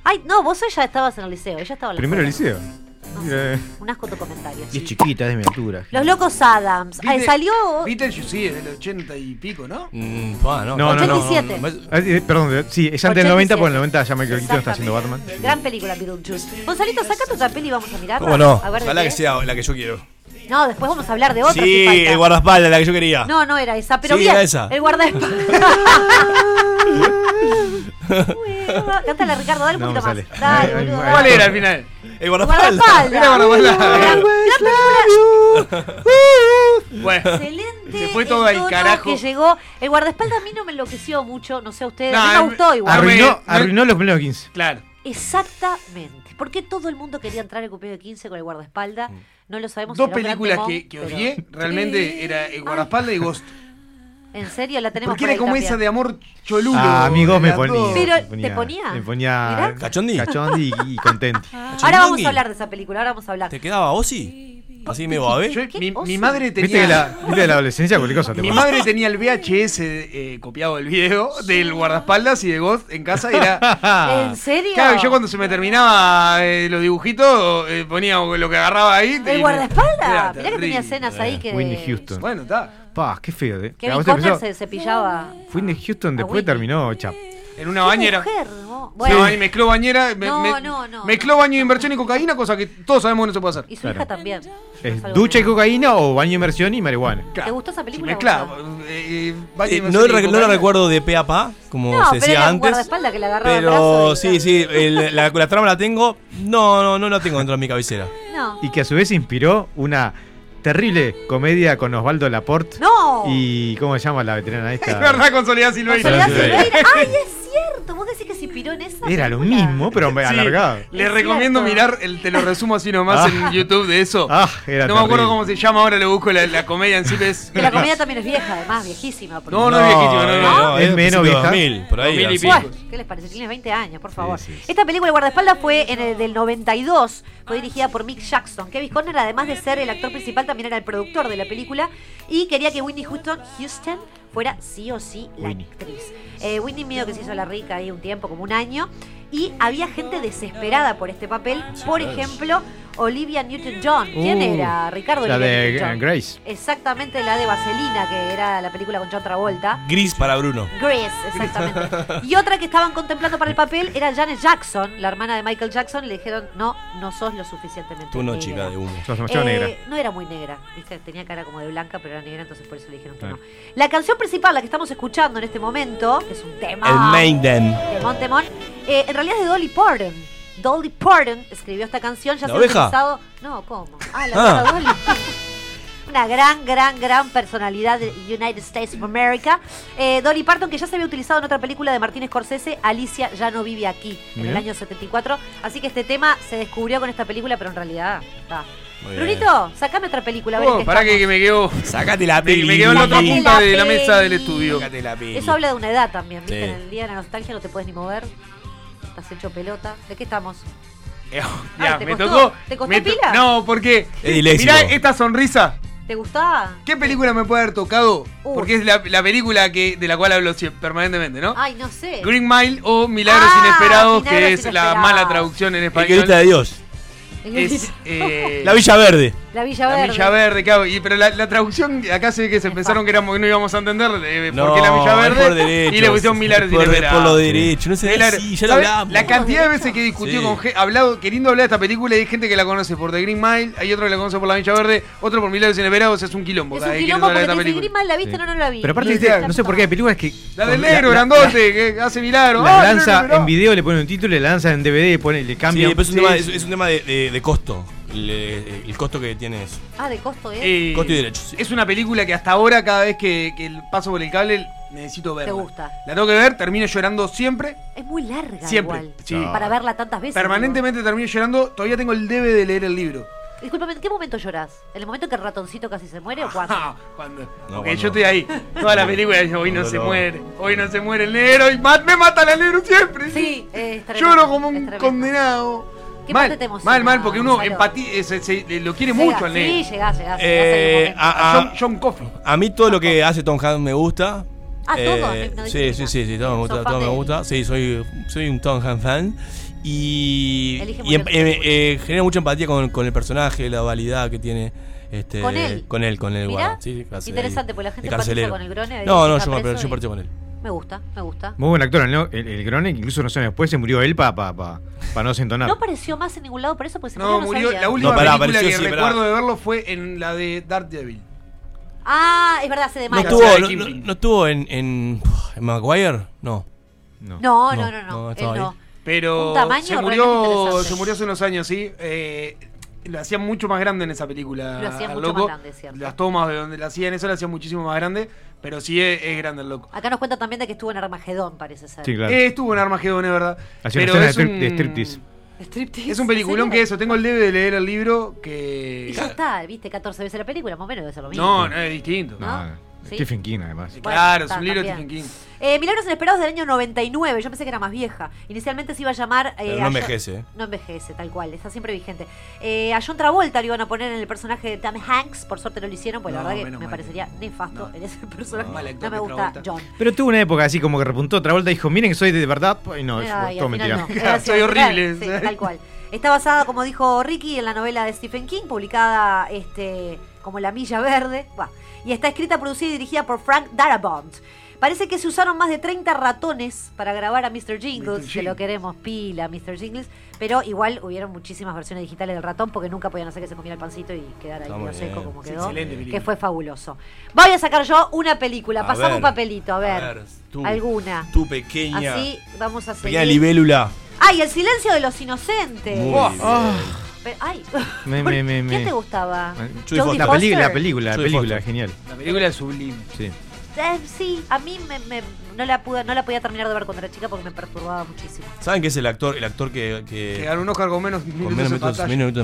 Ay, no, vos ya estabas en el liceo, ella estaba en la Primero escuela. liceo. No Eh, sé, un asco tu comentario. Y es chiquita, es de mi altura. Los Locos Adams. Ay, Viste- salió. Beetlejuice sí, es del 80 y pico, ¿no? Mm, pa, no, No, no, no. 87. Ah, eh, perdón, sí, es antes del 90, 87. porque en el 90 ya Michael Keaton está haciendo Batman. Exactamente. Gran película, Beetlejuice. Gonzalito, saca tu papel y vamos a mirarla. ¿Cómo no? A ver de Ojalá qué que es. sea la que yo quiero. No, después vamos a hablar de otra. si Sí, el guardaespaldas, la que yo quería. No, no era esa, pero Sí, bien. era esa. El guardaespaldas. [laughs] Cántale, Ricardo, dale un No, poquito más. Dale, Ay, ay. ¿Cuál era al final? El guardaespaldas. Guardaespaldas. Era guardaespaldas. Bueno, Excelente. Se fue todo el al carajo. que llegó. El guardaespaldas a mí no me enloqueció mucho, no sé a ustedes. No, a mí me gustó igual. Arru- Arruinó, arruinó los primeros 15. claro. Exactamente. ¿Por qué todo el mundo quería entrar al cupé de 15 con el guardaespaldas? No lo sabemos. Dos películas que, que pero- odié realmente era el guardaespaldas y Ghost. En serio, la tenemos Porque por era ahí como también. esa de amor cholulo. Ah, amigos me ponía. Pero, me ¿te ponía? Me ponía. ¿Cachondi? Cachondi y, y contenti. Ahora vamos a hablar de esa película, ahora vamos a hablar. ¿Te quedaba Ozzy? Así me va a Yo- ver. ¿Qué mi, mi madre Viste tenía. que la, viste la adolescencia cualquier cosa te Mi madre tenía el VHS eh, copiado del video del guardaespaldas y de Ghost en casa y era. [laughs] ¿En serio? Claro, yo cuando se me terminaba eh, los dibujitos eh, ponía lo que agarraba ahí. ¿El guardaespaldas? Mirá que tenía escenas ahí que. Whitney Houston. Bueno, está. Pa, qué feo, eh. Kevin empezó- se cepillaba. Whitney Houston después terminó chap. En una ¿Qué bañera. mujer, no? No, Bueno, ahí mezcló bañera, me- No, me- no, no, mezcló baño de inversión y cocaína, cosa que todos sabemos que no se puede hacer. y su Claro. hija también. Es ducha y cocaína o baño de inmersión y marihuana. ¿Te gustó esa película? Gonzalo? eh, eh, Eh, no, y re- no la recuerdo de pe a pa, como No, se decía antes. que Pero y sí, sí, el- la, la trama la tengo. No, no, no la tengo dentro de mi cabecera. No. Y que a su vez inspiró una terrible comedia con Osvaldo Laporte. ¡No! Y ¿cómo se llama la veterana esta? Es verdad, con Soledad Silveira. Soledad. Silveira. ¡Ay, es ¿Vos decís que se inspiró en esa? Era lo película? mismo, pero Sí, alargado. Les Es recomiendo cierto. mirar, el, te lo resumo así nomás en YouTube de eso. Ah, era no me acuerdo cómo se llama, ahora lo busco la, la comedia en sí. Es, Que la comedia también es vieja, además, viejísima. No, no es viejísimo, no, no, no. Es menos vieja. 2000, por ahí. 2000 y pico. ¿qué les parece? Tienes 20 años, por favor. sí, sí. Esta película, Guardaespaldas, fue en el del 92. Fue dirigida por Mick Jackson. Kevin Conner, además de ser el actor principal, también era el productor de la película. Y quería que Whitney Houston, Houston fuera sí o sí la actriz. Eh, Whitney medio que se hizo la rica ahí un tiempo, como un año. Y había gente desesperada por este papel. Por ejemplo, Olivia Newton-John. ¿Quién Uh, era? Ricardo La Olivia de Newton-John. Grace. Exactamente la de Vaselina, que era la película con John Travolta. Gris para Bruno. Grace, exactamente. [laughs] Y otra que estaban contemplando para el papel era Janet Jackson, la hermana de Michael Jackson. Le dijeron, no, no sos lo suficientemente Tú no, negra". chica de humo. Sos demasiado Eh, negra. No era muy negra, ¿viste? tenía cara como de blanca, pero era negra, entonces por eso le dijeron que Ah. no. La canción principal, la que estamos escuchando en este momento, que es un tema. El Maiden. Temón, temón, eh, en realidad es de Dolly Parton. Dolly Parton escribió esta canción, ya ¿La se ha oveja? utilizado. No, ¿cómo? Ah, la Ah. oveja Dolly. [laughs] Una gran, gran, gran personalidad de United States of America. Eh, Dolly Parton, que ya se había utilizado en otra película de Martin Scorsese, Alicia ya no vive aquí, en el año 74. Así que este tema se descubrió con esta película, pero en realidad está. Brunito, sacame otra película. A ver Oh, pará que, estamos. que me quedo. Sácate la peli. me quedo en la otra punta la de la mesa del estudio. Sácate la peli. Eso habla de una edad también, ¿viste? Sí. En el día de la nostalgia no te puedes ni mover. Estás hecho pelota. ¿De qué estamos? Eh, [laughs] Ay, ya, ¿te me costó? tocó. ¿Te costó me to- pila? No, porque. Mirá esta sonrisa. ¿Te gustaba? ¿Qué película me puede haber tocado? Uh. Porque es la, la película que, de la cual hablo siempre, permanentemente, ¿no? Ay, no sé. Green Mile o Milagros Ah, Inesperados, que es la mala traducción en El español. guionista de Dios. Es, eh, La Villa Verde. La Villa la Verde. Villa Verde, claro. Y, pero la, la traducción, acá se ve que se pensaron que, éramos, que no íbamos a entender eh, No, por qué la Villa Verde. y le pusieron Milagros por, Inesperados. por lo derecho. No sé, sí, ya lo hablamos. La cantidad de veces que discutió Sí. con gente, hablado, queriendo hablar de esta película, y hay gente que la conoce por The Green Mile, hay otro que la conoce por La Villa Verde, otro por Milagros Inesperados, es un quilombo. Es un quilombo porque esta Green película. Mile, ¿la viste? No, no la vi. Pero aparte, ¿viste? no sé por qué hay películas que. La del negro, la- grandote, que hace milagros. La Ah, lanza en video, le pone un título, y la lanza en DVD y pone, le Sí, cambia. pero es un Sí, tema, sí. de costo. El, eh, el costo que tiene eso. Ah, de costo, ¿eh? Eh, Costo y derechos, sí. Es una película que hasta ahora, cada vez que, que paso por el cable, necesito verla. Te gusta. La tengo que ver, termino llorando siempre. Es muy larga Siempre, igual. sí. Para verla tantas veces. Permanentemente termino llorando. Todavía tengo el debe de leer el libro. digo. Disculpame, ¿en qué momento llorás? ¿En el momento que el ratoncito casi se muere o [laughs] cuando? Ah, cuando, No, porque cuando- yo estoy ahí. [laughs] Toda la película dice, hoy no se muere. Hoy no se muere el negro. Y ma- me matan al negro siempre. Sí, eh, es tremendo, Lloro como es un condenado. ¿Qué mal, parte te emociona, mal, mal, porque uno empatía, eh, se- se- eh, lo quiere Llega, mucho al negro. Sí, llegás, llegás. Eh, a A John, John Coffey. A mí todo lo que hace Tom Hanks me gusta. Ah, Eh, todo, no sí, sí, sí, sí, todo me gusta, ¿Sos todo me gusta. Sí, soy, soy un Tom Hanks fan. Y, y em- muchas eh, genera mucha empatía con, con el personaje, la validad que tiene. Este, ¿Con él? Con él, con él. Mirá, guarda. Sí, sí, hace interesante, ahí, porque la gente empatiza con el Grone, No, no, yo, preso yo y- partí con él. Me gusta, me gusta. Muy buen actor, ¿no? El, el incluso no sé, después se murió él para pa, pa, pa no desentonar. No apareció más en ningún lado por eso, pues se No, murió. sabía. La última No, pará, película apareció, que sí, pará. recuerdo de verlo fue en la de Dark Devil. Ah, es verdad, hace de ¿No estuvo, no, no- no estuvo en, en, en Maguire? No. No. No, no, No, no, no. no, él no. Pero Un tamaño se murió, se murió hace unos años, sí. Eh, lo hacían mucho más grande en esa película. Lo hacían mucho loco. más grande, cierto. Las tomas de donde la hacían eso lo hacían muchísimo más grande, pero sí es, es grande el loco. Acá nos cuenta también de que estuvo en Armagedón, parece ser. Sí, claro. Eh, estuvo en Armagedón, es verdad. Hacía una pero escena es de un, de striptease. Striptease, Es un peliculón ¿en que eso. Tengo el debe de leer el libro que. Y ya está, viste 14 veces la película, más o menos debe ser lo mismo. No, no es distinto. No, ¿no? Sí. Stephen King, además. Bueno, claro, es está, un libro de. Stephen King. Eh, Milagros Inesperados del año 99. Yo pensé que era más vieja. Inicialmente se iba a llamar. eh, Pero no John- envejece, ¿eh? No envejece, tal cual. Está siempre vigente. Eh, a John Travolta lo iban a poner en el personaje de Tom Hanks. Por suerte no lo hicieron, pues la verdad que me mal. parecería nefasto No. en ese personaje. No, actor me gusta Travolta. John. Pero tuvo una época así como que repuntó. Travolta dijo, miren que soy de verdad. Y no, es Ay, todo mentira. no. [laughs] Soy horrible, Sí, tal cual. Está basada, como dijo Ricky, en la novela de Stephen King, publicada este, como La Milla Verde. Buah. Y está escrita, producida y dirigida por Frank Darabont. Parece que se usaron más de 30 ratones para grabar a Mr. Jingles, Mr. que lo queremos pila, Mr. Jingles, pero igual hubieron muchísimas versiones digitales del ratón porque nunca podían hacer que se comiera el pancito y quedara ahí medio seco como quedó, que fue fabuloso. Voy a sacar yo una película, A pasamos ver, un papelito, a ver, a ver, tú. alguna. Tu pequeña. Así vamos a Pequeña seguir. libélula. ¡Ay, el silencio de los inocentes! Muy Oh, bien. Pe- Ay, [laughs] Me- me- me- ¿quién me- te gustaba? Judy La, peli- la película, la Judy película, Foster. genial. La película es sublime. Sí. eh, sí, a mí me, me- no, la pude, no la podía terminar de ver cuando era chica porque me perturbaba muchísimo. ¿Saben qué es el actor, el actor que, que- Que ganó un Oscar con menos con minutos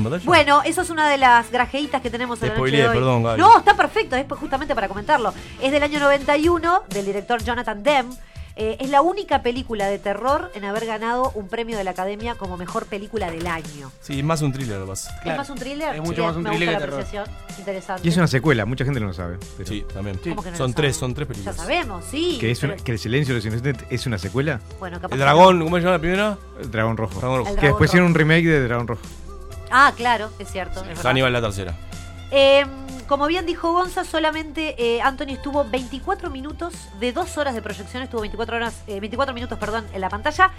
menos en? Bueno, eso es una de las grajeitas que tenemos en la noche spoileé, de hoy. perdón, Gaby. No, está perfecto, es justamente para comentarlo. Es del año 91, del director Jonathan Demme. Eh, es la única película de terror en haber ganado un premio de la Academia como mejor película del año. Sí, más un thriller, además. Claro. ¿Es más un thriller? Es mucho más un me thriller gusta que la terror. apreciación. Interesante. Y es una secuela, mucha gente no lo sabe. pero- Sí, también. ¿Cómo que no son lo tres, saben? son tres Ya películas. sabemos, sí. Que, es una- pero- que el silencio de los inocentes es una secuela. Bueno, capaz El que dragón, ¿cómo se llama la primera? El Dragón Rojo. Dragón Rojo. El que Dragón después hicieron Rojo. un remake de Dragón Rojo. no. Ah, claro, es cierto. es verdad. Hannibal la tercera. Eh, como bien dijo Gonza, solamente eh, Anthony estuvo 24 minutos de dos horas de proyección, estuvo 24 horas, eh, 24 minutos, perdón, en la pantalla.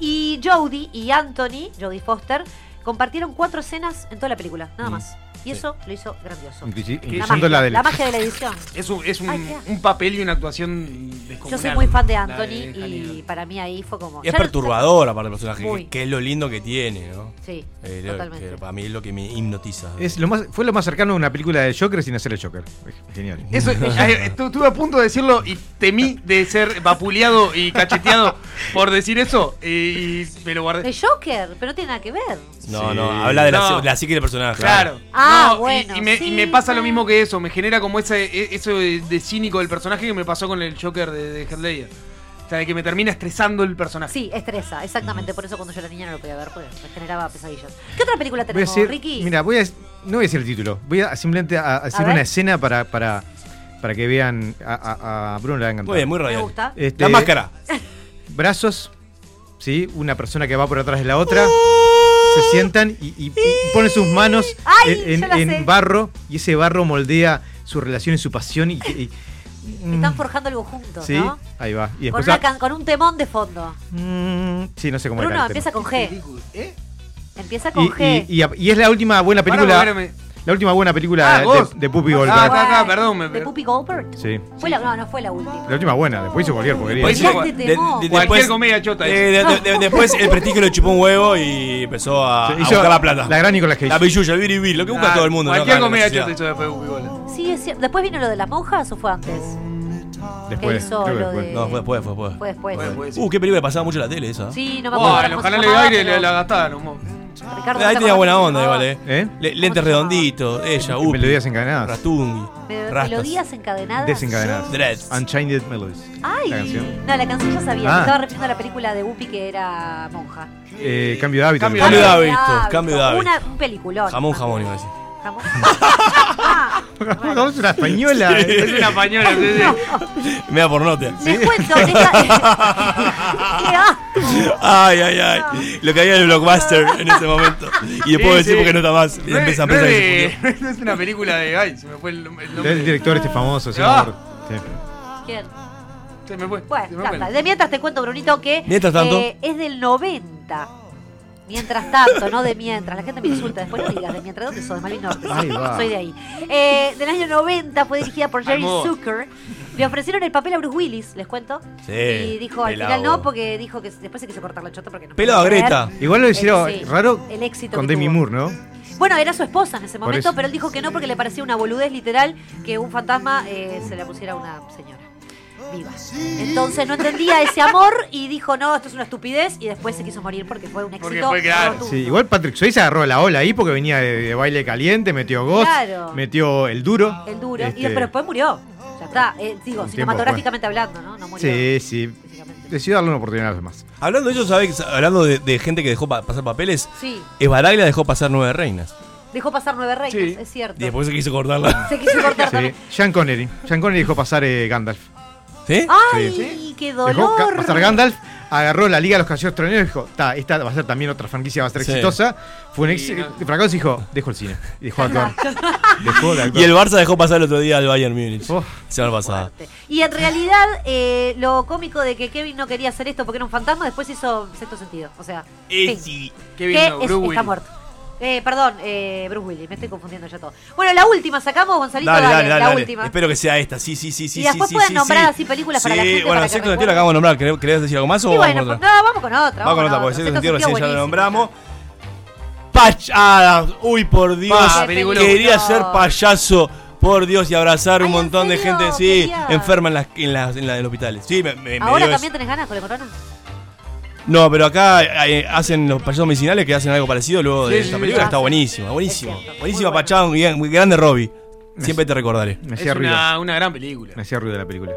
Y Jodie y Anthony, Jodie Foster, compartieron cuatro escenas en toda la película, nada Mm. más. Y eso lo hizo grandioso. La magia, la del. la magia de la edición. Es un, es un, Ay, un papel y una actuación descomunal. Yo soy muy fan de Anthony de y para mí ahí fue como. Es perturbador, aparte del personaje, Muy. que, que es lo lindo que tiene, ¿no? Sí, Eh, totalmente. para mí es lo que me hipnotiza. Es lo más, fue lo más cercano a una película de Joker sin hacer el Joker. Genial. Eso, eh, eh, estu- estuve a punto de decirlo y temí de ser vapuleado y cacheteado por decir eso y me lo guardé. El Joker, pero no tiene nada que ver. No, Sí. no, habla de la, No. de la psique del personaje. Claro. Ah, No, y- bueno, y, me, y me pasa lo bueno. mismo que eso. Me genera como ese, e- eso de, de cínico del personaje que me pasó con el Joker de, de Heath Ledger. O sea, de que me termina estresando el personaje. Sí, estresa, exactamente. Por eso cuando yo era niña no lo podía ver, porque me generaba pesadillas. ¿Qué otra película Voy a tenemos, decir, Ricky? mira, voy a, no voy a decir el título. Voy a simplemente a, ver. una escena para, para, para que vean a, a- a Bruno le va a encantar. Muy bien, muy me radial. gusta. Este, La máscara. Brazos, ¿sí? Una persona que va por atrás de la otra. Se sientan y, y- y ponen sus manos Ay, en, en barro y ese barro moldea su relación y su pasión. Y, y- Están mm, forjando algo juntos, Sí, ¿no? ahí va. Y Con, una can- con un temón de fondo. mm, sí, no sé cómo Bruno, era el empieza tema. con G. ¿Eh? Empieza con Y, G. y- y- y es la última buena película. La última buena película Ah, de, de Puppy Ah, Goldberg. acá, acá, perdón, me- ¿De Puppy Goldberg? Sí. Fue la, no, no fue la última. La última buena, después hizo cualquier porquería. Después hizo- De- de- Cualquier después- comedia chota. eh, es. de- de- de- después el prestigio le chupó un huevo y empezó a, a Sí, hizo buscar la plata. La gran Nicolas Cage. La billulla, el biribir, lo que busca Ah, todo el mundo. ¿no? Cualquier la comedia chota hizo después Whoopi Goldberg. Sí, es cierto. ¿Después vino lo de las monjas o fue antes? Después, hizo creo que lo después. de- No, fue después, fue después. Fue después. Uh, qué película pasaba mucho en la tele esa. Sí, no me Oh, acuerdo. en los canales de aire le pero- la gastaron. Ricardo, Ahí ¿te tenía buena onda igual, eh. ¿Eh? Le- ¿Cómo lentes redonditos, ella, Upi, Melodías encadenadas. Ratungi, rastas. Melodías encadenadas. Desencadenadas. Dreads. Unchained Melodies. Ay, La canción. no, la canción ya sabía. Ah. Me estaba refiriendo a la película de Whoopi que era monja. Eh, cambio de hábito. Cambio Cambio de hábitos, cambio de hábitos. Una, un peliculón. Jamón, jamón, iba a decir. Jamón. Ah, bueno. Vamos una española. Es una pañola. sí, sí. [laughs] Me da por nota. Les cuento, [laughs] asco. Ay, ay, ay. Lo que había en el blockbuster en ese momento. Y después Sí, decir sí. porque no está más. Y No es, empieza a no es se [laughs] murió. no es una película de. Ay, se me fue el, el nombre. El director este famoso, sí, Ah. no. Sí. ¿Quién? Se me fue. Bueno, se me ya fue. De mientras te cuento, Brunito, que Mientras tanto. eh, es del 90. Mientras tanto, no de mientras. La gente me insulta. Después no digas de mientras. ¿Dónde soy? De Malvin Norte. Sí, Ahí va. soy de ahí. Eh, del año 90 fue dirigida por Jerry. Zucker. Le ofrecieron el papel a Bruce Willis, les cuento. Sí, y dijo, al pelado. final no, porque dijo que después se quiso cortar la chota porque no Pelado a podía creer Greta. Igual lo hicieron Sí, raro el éxito con que Demi tuvo. Moore, ¿no? Bueno, era su esposa en ese Por momento, eso. pero él dijo que no porque le parecía una boludez literal que un fantasma eh, se le pusiera a una señora viva. Entonces no entendía ese amor y dijo, no, esto es una estupidez y después se quiso morir porque fue un Porque éxito fue claro. Sí, igual Patrick Swayze agarró la ola ahí porque venía de, de baile caliente, metió Ghost, Claro. metió el duro. El duro. Este, Y pero después murió. Ya está. Eh, digo, Un tiempo cinematográficamente hablando, ¿no? No murió. Sí, sí. Decidió darle una oportunidad a los demás. Hablando de ellos, ¿sabes? Hablando de, de gente que dejó pa- pasar papeles, Sí. Esbaraglia dejó pasar nueve reinas. Dejó pasar nueve reinas, Sí. es cierto. Y después se quiso cortarla. Se quiso cortar Sí. Sean Connery. Sean Connery dejó pasar eh, Gandalf. ¿Sí? ¡Ay, Sí. qué dolor! pasar Gandalf, agarró la Liga de los Caballeros Troneros y dijo, "Ta, esta va a ser también otra franquicia, va a ser Sí. exitosa. Fue un Sí, ex no. fracaso y dijo, dejo el cine. Y dejó actuar. [laughs] dejó de actuar. Y el Barça dejó pasar el otro día al Bayern Múnich. Oh. Semana pasada. Y en realidad, eh, lo cómico de que Kevin no quería hacer esto porque era un fantasma, después hizo sexto sentido. O sea, Eh. Kevin que no, es- está muerto. Eh, perdón, eh, Bruce Willis, me estoy confundiendo ya todo. Bueno, la última, sacamos, Gonzalito, Dale, dale, dale, la dale. última. Espero que sea esta. Sí, sí, sí, sí. Y después sí, pueden sí, nombrar sí. así películas para la gente Bueno, para sexto sentido la acabamos de nombrar. ¿Querés, decir algo más o vamos bueno, con otra? no, vamos con otra. Vamos con otra, porque sexto Sexto sentido recién ya lo nombramos. Patch Adams. Uy, por Dios. Pa. Quería ser payaso Por Dios, y abrazar un Ay, ¿en montón de gente, sí, Quería. enferma en las, en las, en las hospitales. Sí, me, me- me ¿Ahora dio también eso. tenés ganas con el corona? No, pero acá eh, hacen los payasos medicinales que hacen algo parecido luego de Sí, esta sí, película. Está buenísima, buenísima. Buenísima, buena. Pachá, muy, muy grande Robbie. Siempre te recordaré. Me Es hacía ruido. una, una gran película. Me hacía ruido la película.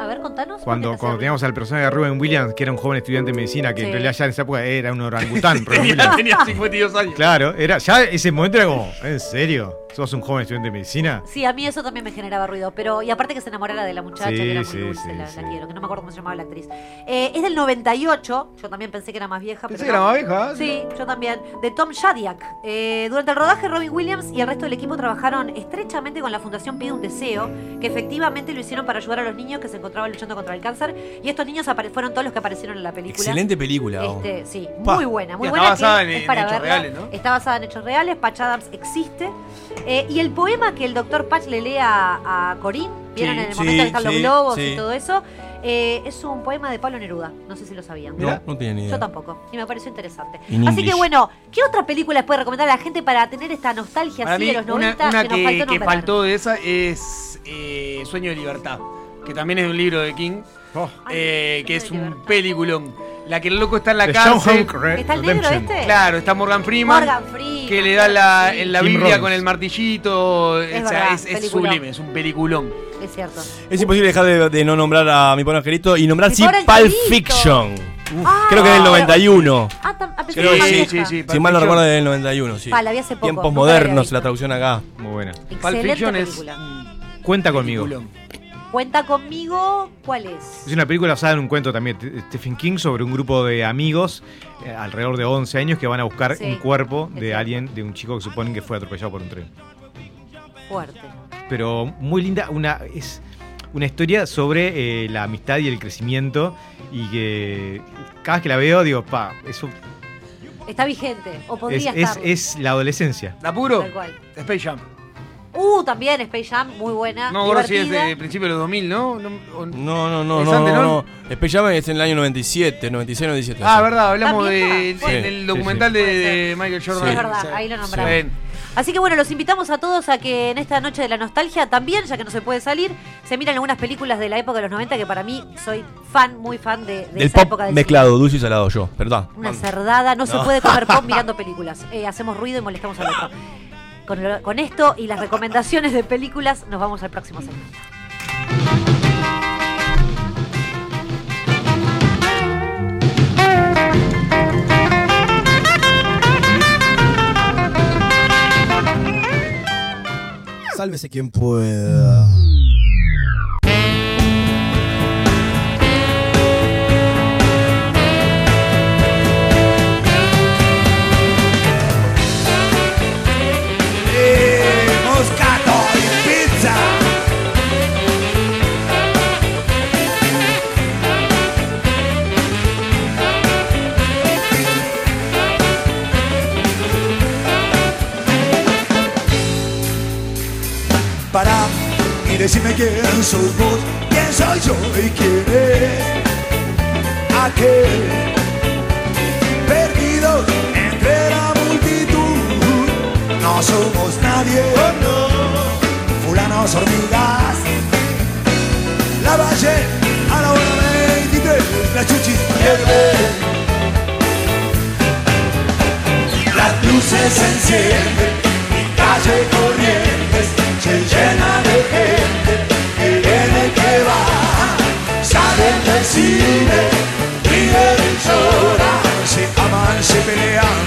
A ver, contanos. ¿por qué Cuando, cuando teníamos al personaje de Ruben Williams, que era un joven estudiante de medicina, que Sí. en realidad ya en esa época era un orangután. [laughs] Tenía, tenía 52 años. Claro, era, ya ese momento era como, ¿en serio? ¿Sos un joven estudiante de medicina? Sí, a mí eso también me generaba ruido. Pero, y aparte que se enamorara de la muchacha, Sí, que era muy sí, dulce, sí, la, quiero, que no me acuerdo cómo se llamaba la actriz. Eh, es del 98, yo también pensé que era más vieja. Pensé pero que era más vieja. Sí, yo también. De Tom Shadyac. Eh, durante el rodaje, Robin Williams y el resto del equipo trabajaron estrechamente con la Fundación Pide un Deseo, que efectivamente lo hicieron para ayudar a los niños que se encontraban luchando contra el cáncer. Y estos niños apare- fueron todos los que aparecieron en la película. Excelente película. Este, sí, Pa. muy buena, muy buena. está basada que en- es en para hechos verla. reales, ¿no? Está basada en hechos reales. Patch Adams existe. Eh, y el poema que el doctor Patch le lee a, a Corinne, ¿vieron Sí, en el sí, momento que están los sí, globos sí. y todo eso? Eh, es un poema de Pablo Neruda. No sé si lo sabían. No, no tenía ni idea. Yo tampoco. Y me pareció interesante. In Así que bueno, ¿qué otra película les puede recomendar a la gente para tener esta nostalgia Para así mí, de los una, 90 una que nos que, faltó que faltó de esa es eh, Sueño de Libertad, que también es de un libro de King, Oh, eh, que es un peliculón. La que el loco está en la The cárcel. ¿Está el negro este? Claro, está Morgan Freeman. Morgan Freeman. que le da la, en la Biblia Robbins. con el martillito. Es o sea, verdad, es, es sublime, es un peliculón. Es cierto. Es imposible dejar de, de no nombrar a mi pobre angelito y nombrar sí Pulp. Fiction. Ah, Creo que del pero- 91. Ah, tam- ah, Creo que era sí, sí, sí. Si mal no recuerdo, del 91, sí. Pa, la vi hace poco, Tiempos modernos, la traducción acá. muy buena. Pulp Fiction es película. Cuenta conmigo. peliculón. Cuenta conmigo, ¿cuál es? Es una película basada en un cuento también de Stephen King sobre un grupo de amigos eh, alrededor de 11 años que van a buscar Sí, un cuerpo de cierto. alguien, de un chico que suponen que fue atropellado por un tren. Fuerte. Pero muy linda, una es una historia sobre eh, la amistad y el crecimiento y que cada vez que la veo digo, pa, eso Está vigente, o podría es, estar. es la adolescencia. ¿La puro? Tal cual. Space Jam. Uh, también Space Jam, muy buena. No, ahora sí es de principio de los 2000, ¿no? No, o- No, no, no, ¿Es no, antes, no, no? no. Space Jam es en el año 97, 96, 97. Ah, sí. verdad, hablamos ¿Está de, vieja? en Sí, el sí, documental sí. de, Michael Jordan. Sí. Es verdad, ahí lo Sí. nombramos. Bien. Así que bueno, los invitamos a todos a que en esta noche de la nostalgia también, ya que no se puede salir, se miran algunas películas de la época de los 90 que para mí soy fan, muy fan de, de Del esa pop época del mezclado, dulce y salado yo, ¿verdad? cine. Una cerdada, no, se No. puede comer pop [laughs] mirando películas. Eh, hacemos ruido y molestamos al otro. Con, con esto y las recomendaciones de películas, nos vamos al próximo segmento. Sálvese quien pueda. Decime quién sos vos, quién soy yo y quién es aquel perdido entre la multitud. No somos nadie, fulanos hormigas. La valle a la hora 23, la chuchis hierven. Las luces se encienden, mi calle Corrientes se llena de gente que viene que va. Salen del cine, ríen y lloran, se aman, se pelean,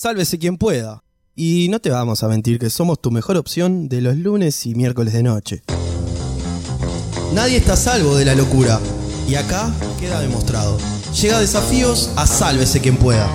Sálvese quien pueda. Y no te vamos a mentir que somos tu mejor opción de los lunes y miércoles de noche. Nadie está salvo de la locura. Y acá queda demostrado. Llega desafíos a Sálvese quien pueda.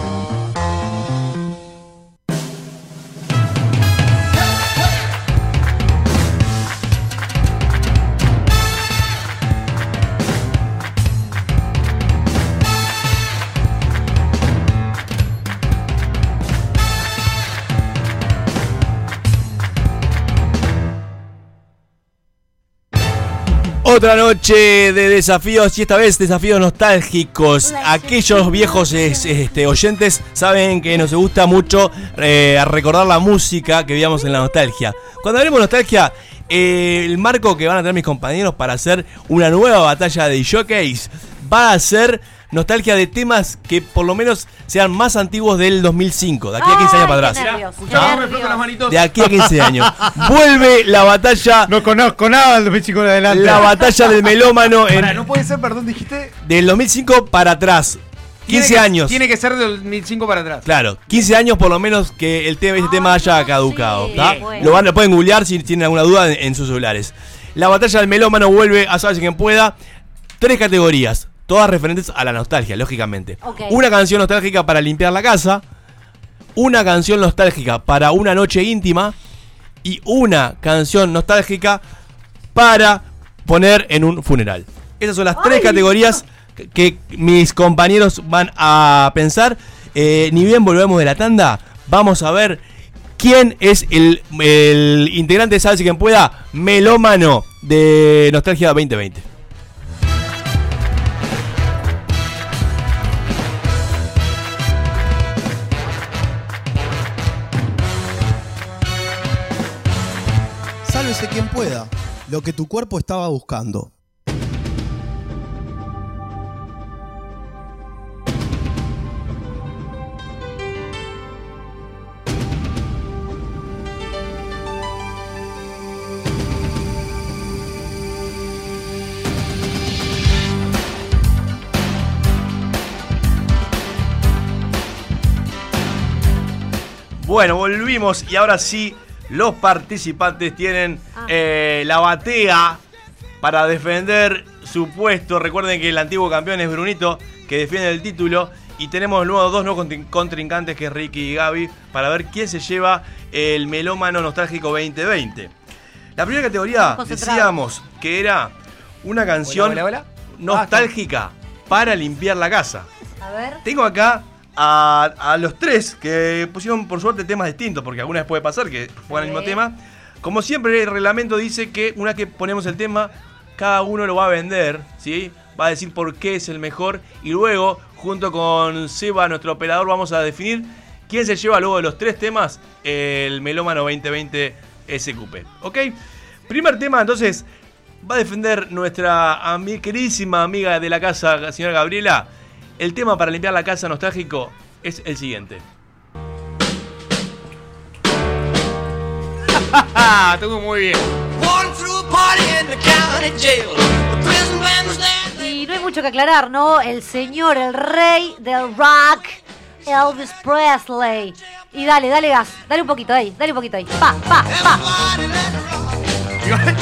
Otra noche de desafíos y esta vez desafíos nostálgicos. Aquellos viejos es- este, oyentes saben que nos gusta mucho eh, recordar la música que veíamos en la nostalgia. Cuando hablemos de nostalgia, eh, el marco que van a tener mis compañeros para hacer una nueva batalla de jockeys va a ser nostalgia de temas que por lo menos sean más antiguos del 2005, de aquí a 15 años para atrás. Escuchá, me froto las manitos. De aquí a 15 años. Vuelve la batalla, No conozco nada del 2005 en adelante. la batalla del melómano en, Pará, no puede ser, perdón, dijiste. del 2005 para atrás. Tiene 15 que- años. Tiene que ser del 2005 para atrás. Claro, 15 años por lo menos que el tema, este tema haya caducado. sí. Lo, van, lo pueden googlear si tienen alguna duda en, en sus celulares. La batalla del melómano vuelve a saberse quien pueda. Tres categorías, todas referentes a la nostalgia, lógicamente. Una canción nostálgica para limpiar la casa. Una canción nostálgica para una noche íntima. Y una canción nostálgica para poner en un funeral. Esas son las tres categorías que, que mis compañeros van a pensar. Eh, ni bien volvemos de la tanda, vamos a ver quién es el, el integrante de Sabes quien pueda, melómano de Nostalgia 2020. Quien pueda. Lo que tu cuerpo estaba buscando. Bueno, volvimos y ahora sí, los participantes tienen Ah. eh, la batea para defender su puesto. Recuerden que el antiguo campeón es Brunito, que defiende el título. Y tenemos luego dos nuevos contrin- contrincantes, que es Ricky y Gaby, para ver quién se lleva el melómano nostálgico 2020. La primera categoría decíamos que era una canción Hola, hola, hola. nostálgica para limpiar la casa. A ver. Tengo acá a, a los tres que pusieron por suerte temas distintos, porque alguna vez puede pasar que pongan el mismo Sí. tema. Como siempre, el reglamento dice que una vez que ponemos el tema, cada uno lo va a vender, ¿sí? Va a decir por qué es el mejor y luego, junto con Seba, nuestro operador, vamos a definir quién se lleva luego de los tres temas el Melómano 2020 SQP. ¿Ok? Primer tema, entonces, va a defender nuestra queridísima amiga de la casa, señora Gabriela. El tema para limpiar la casa nostálgico es el siguiente. [laughs] Estuvo muy bien. Y no hay mucho que aclarar, ¿no? El señor, el rey del rock, Elvis Presley. Y dale, dale gas, dale un poquito ahí, dale un poquito ahí. Pa, pa, pa.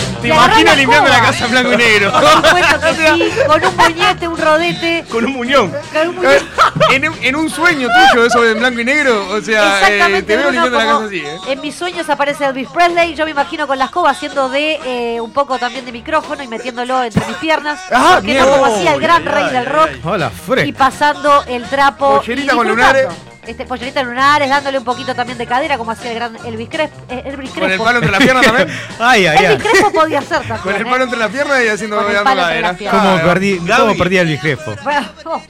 [laughs] Te imagino la limpiando la casa en blanco y negro. Por supuesto que [laughs] sí, con un moñete, un rodete. Con un muñón. con un muñete. [laughs] en, un- en un sueño tuyo eso de en blanco y negro, o sea, eh, Exactamente, te veo limpiando la casa así, ¿eh? En mis sueños aparece Elvis Presley, yo me imagino con la escoba haciendo de eh, un poco también de micrófono y metiéndolo entre mis piernas. Ah, porque como hacía el gran rey del rock. Hola, Y Fre. pasando el trapo. Pollerita y con lunares. Este, pollerita lunares, dándole un poquito también de cadera, como hacía el gran Elvis Crespo. eh, Elvis Con el Crespo. palo entre las piernas también. [laughs] Ay, ay, Elvis ay. Crespo podía también. Con el ¿eh? palo entre las piernas y haciendo Con el palo entre cadera. las piernas. ¿Cómo perdí, Gaby. cómo perdí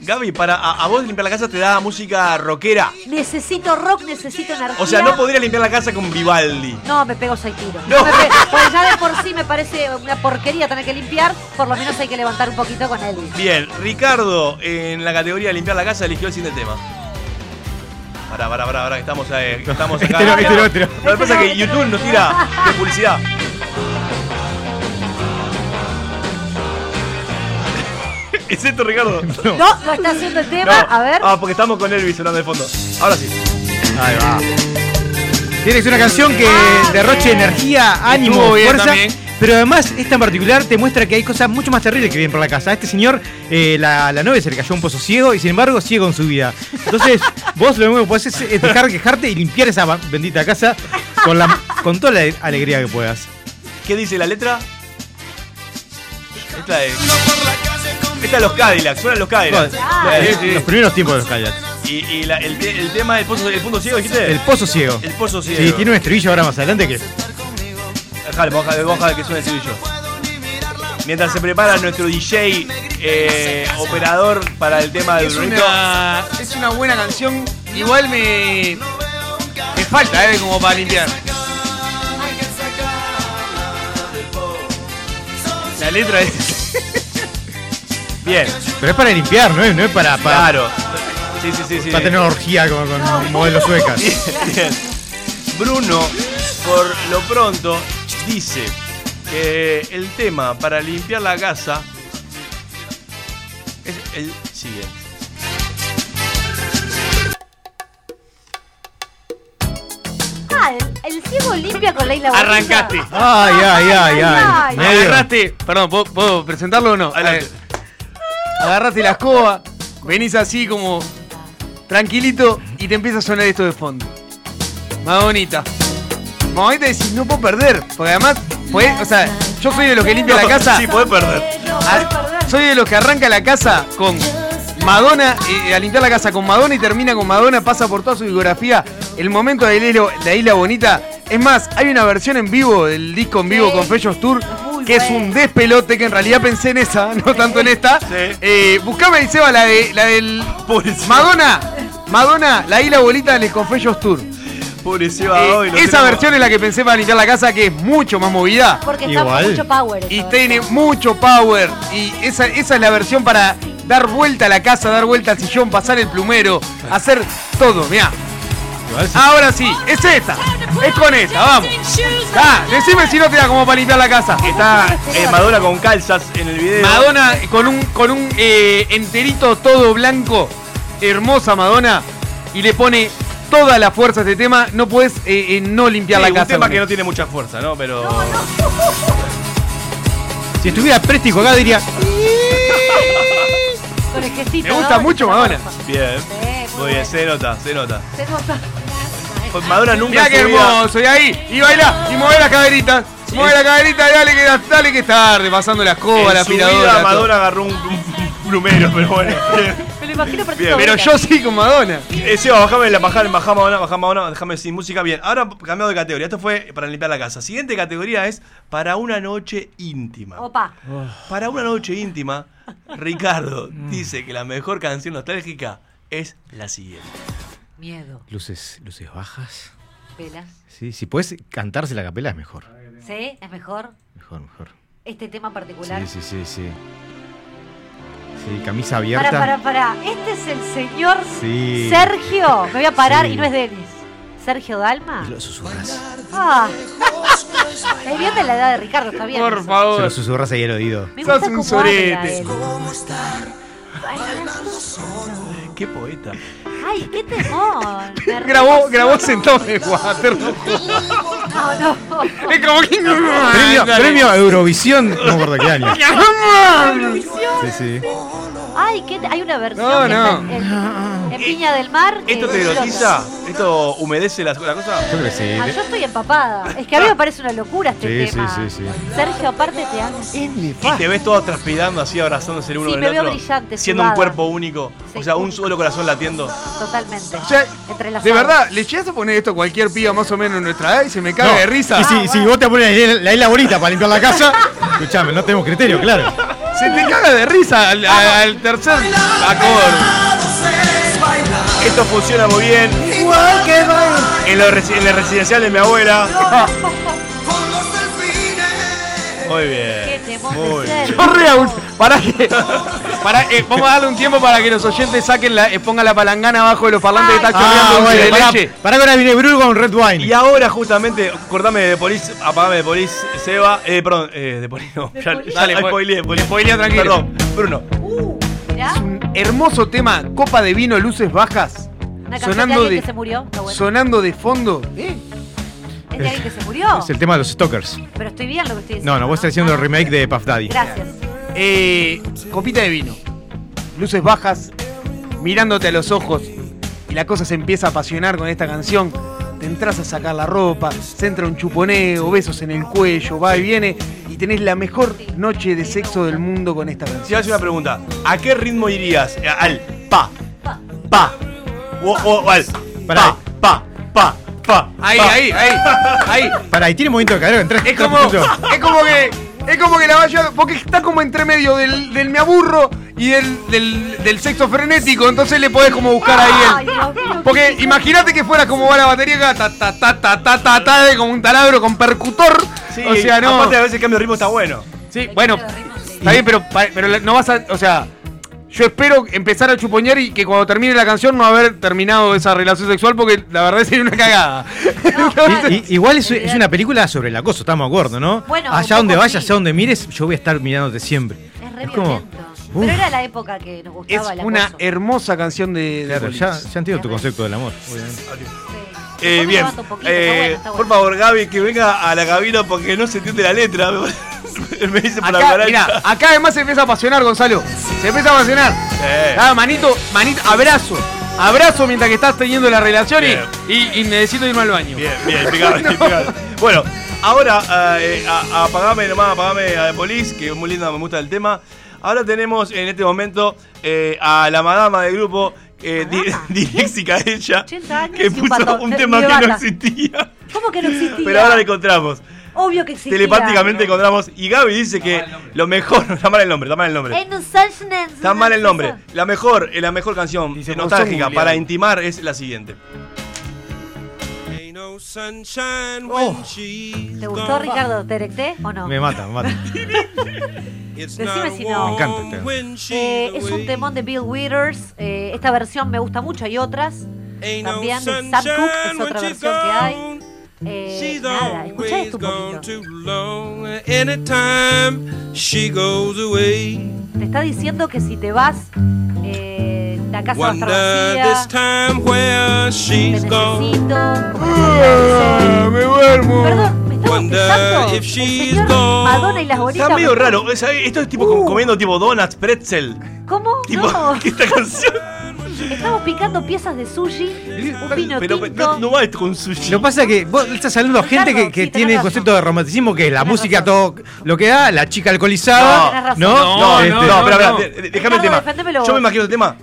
[laughs] Gaby, para a, a vos limpiar la casa te da música rockera. necesito rock, necesito energía. O sea, no podría limpiar la casa con Vivaldi. No, me pego seis tiros. No. Me pe- Pues ya de por sí me parece una porquería tener que limpiar. Por lo menos hay que levantar un poquito con Elvis. Bien, Ricardo en la categoría de limpiar la casa eligió el siguiente tema. Pará, pará, pará, pará, que estamos, eh, que estamos acá. Este no, este no, este no. Lo que pasa es que YouTube nos tira de publicidad. [laughs] ¿Es esto, Ricardo? [laughs] No, no está haciendo el tema. A ver. Ah, porque estamos con Elvis sonando de fondo. Ahora sí. Ahí va. Tienes una canción que Ah, derroche bien. energía, ánimo, bien fuerza. también. Pero además, esta en particular te muestra que hay cosas mucho más terribles que vienen por la casa. A este señor, eh, la, la novia se le cayó a un pozo ciego y sin embargo sigue con su vida. Entonces, [laughs] vos lo único que podés es, es dejar de quejarte y limpiar esa bendita casa con, la, con toda la alegría que puedas. ¿Qué dice la letra? Esta es. Esta es los Cadillacs, suenan los Cadillacs. Ah. Sí, sí. Los primeros tiempos de los Cadillacs. Y, y la- el, te- el tema del pozo, el punto ciego, dijiste. El pozo ciego. El pozo ciego. Sí, tiene un estribillo ahora más adelante que. Dejale, vamos a dejar- vamos a dejar que suene el estribillo. Mientras se prepara nuestro DJ eh, operador para el tema del Es Brunito. una, es una buena canción. Igual me. Me falta, ¿eh? Como para limpiar. La letra es. Bien, Pero es para limpiar, no es, no es para, para, claro. Sí, sí, sí, sí. para tener orgía con, con modelos suecas. Bien, bien. Bruno, por lo pronto, dice que el tema para limpiar la casa es el siguiente. Ah, el, el ciego limpia con Leila Bonilla. Arrancaste. Ay, ay, ay, ay. Me agarraste. Perdón, ¿puedo, puedo presentarlo o no? Adelante. Agarraste la escoba, venís así como tranquilito y te empieza a sonar esto de fondo. Madonita. Madonita decís, no puedo perder. Porque además, pues, o sea, yo soy de los que limpia la casa. Sí, podés perder. Ah, soy de los que arranca la casa con Madonna, eh, a limpiar la casa con Madonna y termina con Madonna, pasa por toda su biografía. El momento de la isla, la isla bonita. Es más, hay una versión en vivo del disco en vivo Sí. con Fellos Tour que es un despelote que en realidad pensé en esa, [laughs] no tanto en esta. Sí. Eh, buscame Seba, la, de, la del. Madonna, Madonna, la isla bonita del Confessions Tour. Pobre Seba Eh, hoy. lo esa tenemos. versión es la que pensé para limpiar la casa, que es mucho más movida. Porque está Igual. con mucho power. esa Y versión. tiene mucho power. Y esa, esa es la versión para dar vuelta a la casa, dar vuelta al sillón, pasar el plumero, hacer todo. Mirá. Ahora sí, es esta. Es con esta, vamos. Ah, decime si no te da como para limpiar la casa. Está eh, Madonna con calzas en el video. Madonna con un, con un eh, enterito todo blanco. Hermosa Madonna. Y le pone toda la fuerza a este tema. No puedes eh, eh, no limpiar Sí, la un casa. tema con que no tiene mucha fuerza, ¿no? Pero. Si estuviera Préstico acá diría. Con el gestito, Me gusta ¿no? mucho Madonna. Bien. Sí, Muy bien, se nota, se nota. Se nota. Pues Madonna nunca Mirá qué hermoso, y ahí, y baila, y mueve las caderitas, mueve la caderita, y dale que, dale que es tarde, pasando la escoba, la En aspiradora. todo. Madonna agarró un, un- un plumero, pero bueno. [laughs] Me lo imagino por Bien, Pero yo sí con Madonna. Eh, Seba, bajame la bajame, bajame Madonna, bajame Madonna, déjame sin música. Bien, ahora cambiado de categoría. Esto fue para limpiar la casa. Siguiente categoría es para una noche íntima. Opa. Para una noche íntima, Ricardo [laughs] dice que la mejor canción nostálgica es la siguiente. Miedo. Luces, luces bajas. Velas. Sí, si puedes cantarse la capela es mejor. ¿Sí? ¿Es mejor? Mejor, mejor. Este tema particular. Sí, sí, sí, sí. Sí, camisa Para, abierta. para, para. Este es el señor Sí. Sergio. Me voy a parar Sí. y no es Denis. Sergio Dalma. Y lo susurras. Ah, Es bien de la edad de Ricardo, está bien. Por eso. Se favor. lo susurras ahí al oído. Me Sos gusta un. Qué poeta. Ay, qué temor. Me [laughs] Grabó, grabó sentado en el water. No, no. Es como que. Premio, premio a Eurovisión, no me acuerdo qué año. [laughs] Sí, sí. Ay, ¿qué hay una versión No, no. en, en Viña del Mar. ¿Esto es te erotiza? ¿Esto humedece la, la cosa? Yo creo que sí. Ah, yo estoy empapada. Es que a mí me parece una locura este Sí, sí, tema. sí, sí. Sergio, aparte te amo. Y te ves todo transpirando así, abrazándose el uno Sí, con me el veo otro. brillante, siendo un cuerpo único. Sí. O sea, un solo corazón latiendo. Totalmente. O sea, de verdad, le llegas a poner esto a cualquier piba más o menos en nuestra edad y se me caga No, de risa. Y si, Ah, si vos te pones la, la isla bonita para limpiar la casa, escuchame, no tenemos criterio, claro. Se te caga de risa al, al- al tercer acorde. Esto funciona muy bien. Igual que En, lo en el residencial de mi abuela. [laughs] Muy bien. Qué Muy bien. Para que. [laughs] Para, eh, vamos a darle un tiempo para que los oyentes saquen la, eh, pongan la palangana abajo de los parlantes que está chorreando Ah, dulce bueno, de pará, leche. pará que ahora viene Bruno con Red Wine. Y ahora justamente, cortame de polis, apagame de polis, Seba, eh, perdón, eh, de polis no, ya, polis. Dale, le po- spoileé, spoileé. tranquilo. Perdón, Bruno. Uh, mirá. Un hermoso tema, copa de vino, luces bajas. Una Sonando de alguien de, que se murió. Está bueno. sonando de fondo. ¿Eh? Es de alguien que se murió. Es el tema de los Stalkers. Pero estoy bien lo que estoy diciendo. No, no, vos estás haciendo el Ah, remake de Puff Daddy. Gracias. Eh, copita de vino, luces bajas, mirándote a los ojos y la cosa se empieza a apasionar con esta canción. Te entras a sacar la ropa, se entra un chuponeo, besos en el cuello, va y viene y tenés la mejor noche de sexo del mundo con esta Si canción. haces una pregunta, ¿a qué ritmo irías? Eh, Al pa, pa, o, o al pa, pa, pa, pa. Ahí, pa. ahí, ahí, ahí. [laughs] Pará, y tiene movimiento de cadera en tres Es como, [laughs] es como que, es como que la vaya, porque está como entre medio del, del me aburro y del, del, del sexo frenético, entonces le podés como buscar ahí el. Porque imagínate que fuera como va la batería acá, ta ta ta ta ta ta ta, de como un taladro con percutor. Sí, o sea, no. aparte a veces el cambio de ritmo está bueno. Sí, bueno, está bien, pero, pero no vas a, o sea, yo espero empezar a chupoñar y que cuando termine la canción no haber terminado esa relación sexual porque la verdad sería una cagada. [laughs] Igual es, es una película sobre el acoso, estamos de acuerdo, ¿no? Bueno, allá donde vayas, sí. allá donde mires, yo voy a estar mirándote siempre. Es re Es como-. Uf. Pero era la época que nos Es gustaba el una hermosa canción de, de Claro, ya, ya entiendo tu concepto del amor. obviamente. Sí. Eh, bien, poquito, eh, bueno, por favor Gaby, que venga a la cabina porque no se entiende la letra. [laughs] [laughs] Me dice por la Acá, cucaracha. mirá, acá además se empieza a apasionar, Gonzalo. Se empieza a apasionar. Eh. Ah, manito, manito, abrazo. Abrazo mientras que estás teniendo la relación y, y, y necesito irme al baño. Bien, bien, [laughs] impecable, impecable. Bueno, ahora eh, a- a- apagame nomás, apagame a The Police, que es muy linda, me gusta el tema. Ahora tenemos en este momento eh, a la madama del grupo, eh, [laughs] disléxica ella, 80 años que puso un tema que no existía. ¿Cómo que no existía? Pero ahora lo encontramos. Obvio que existía. Telepáticamente encontramos. Y Gaby dice que lo mejor. [laughs] Está mal el nombre, está mal el nombre. Sunshine- Está mal el nombre. La mejor, eh, la mejor canción Dice, eh, "Vos nostálgica para googleado". intimar es la siguiente. ¿Te gustó, Ricardo? ¿Te erecté o no? Me mata, me mata. [laughs] Decime si no. Me encanta este. Eh, es un temón de Bill Withers. eh, esta versión me gusta mucho. Hay otras. También de Sam Cooke es otra versión que hay. Eh, nada, escuchá esto un poquito. Anytime she goes away. Te está diciendo que si te vas, eh, la casa va a estar Wonder this vacía. time where Te she's gone. necesito. Ah, me duermo. Perdón, me estaba Wonder pensando. if El she's señor gone. Madonna y las bolitas. Está medio me- raro. esto es tipo Uh. comiendo tipo donuts, pretzel. ¿Cómo? Tipo, No. [laughs] esta canción. Estamos picando piezas de sushi, un vino Pero tinto. no, no va con sushi. Lo que pasa es que vos estás hablando a gente que, sí, tiene el concepto de romanticismo que es la música, razón. todo lo que da, la chica alcoholizada. Razón. ¿No? No, No, Este, no, no, espera, no. espera, de- déjame el tema. Yo me imagino el tema.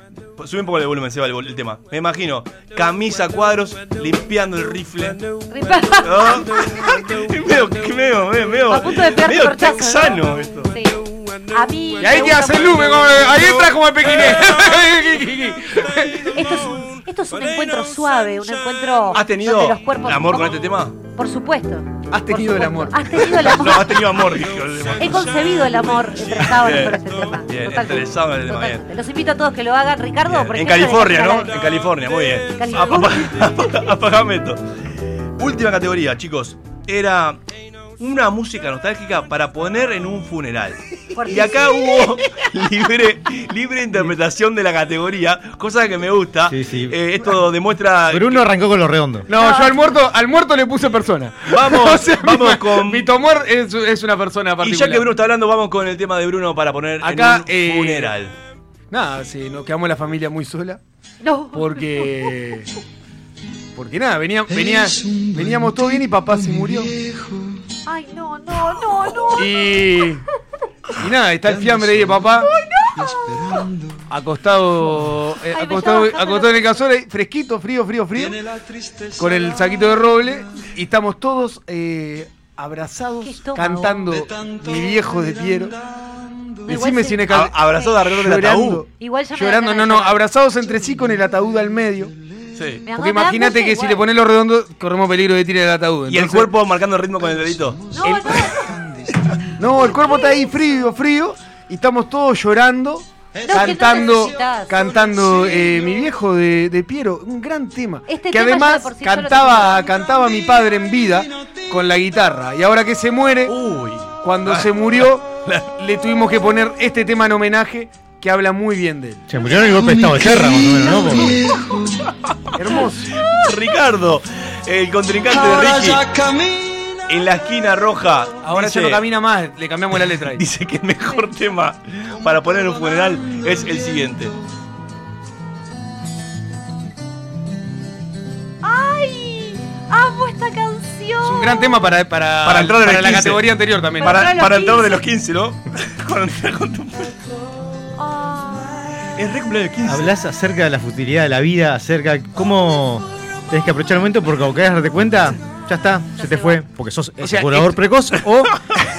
Sube un poco el volumen, se va el, tema. Me imagino camisa a cuadros, limpiando el rifle. ¿no? [laughs] Medio, medio, medio, medio, A punto de medio ¿no? texano esto. Sí. A mí. Y ahí me que gusta hace el lume, ahí entra como el pequinés. [laughs] Esto es un, esto es un encuentro suave, un encuentro. ¿Has tenido los cuerpos- amor con este tema? Por supuesto. Has tenido el amor. Has tenido el [laughs] amor. No, has tenido amor, el. He concebido el amor entre sábanas Bien, por este tema. bien, interesado en el tema. Los invito a todos que lo hagan. Ricardo, por En California, ¿no? En California, muy bien. [laughs] Apagame esto. Última categoría, chicos. Era una música nostálgica para poner en un funeral. Y acá hubo [laughs] libre, libre interpretación de la categoría, cosa que me gusta. Sí, sí. Eh, esto demuestra. Bruno arrancó con los redondos. No, yo al muerto, al muerto le puse persona. Vamos, [laughs] O sea, vamos mi, con. Mi Tomor es, es una persona Y particular. ya que Bruno está hablando, vamos con el tema de Bruno para poner Acá, en un eh, funeral. Nada, sí, nos quedamos la familia muy sola. No. Porque. Porque nada, venía, venía, veníamos todo bien y papá se murió. Ay, no, no, no, no. Y. Y nada, está el fiambre ahí de papá. Acostado. eh, Ay, acostado, acostado en el ahí, fresquito, frío, frío, frío. Con el saquito de roble. Y estamos todos eh, abrazados, cantando Mi viejo de Piero. Decime si en el se- ca- A- abrazado alrededor del ataúd. Llorando, no, no, abrazados entre sí con el ataúd al medio. Sí. Me dan- Porque imagínate que si le pones los redondos, corremos peligro de tirar el ataúd. Y el cuerpo marcando el ritmo con el dedito. No, no. [laughs] No, el cuerpo está ahí frío, frío. Y estamos todos llorando. cantando, no cantando eh, mi viejo de, de Piero, un gran tema. Este que tema además sí cantaba, cantaba mi padre en vida con la guitarra. Y ahora que se muere, Uy. cuando se murió, [laughs] le tuvimos que poner este tema en homenaje que habla muy bien de él. Se murió en el golpe de estado de Serra, más o menos, ¿no? Hermoso. Ricardo, el contrincante de Ricky, en la esquina roja. Ahora dice, ya no camina más, le cambiamos la letra ahí. [laughs] Dice que el mejor tema para poner en un funeral es el siguiente. ¡Ay! ¡Amo esta canción! Es un gran tema para, para, Para entrar en para la 15. categoría anterior también. Para, entrar a los para entrar de 15. los 15, ¿no? [laughs] Es re cumpleaños 15. Hablas acerca de la futilidad de la vida, acerca de cómo tenés que aprovechar el momento porque cuando querés darte cuenta, ya está, se te fue. Porque sos O sea, est- precoz [laughs] o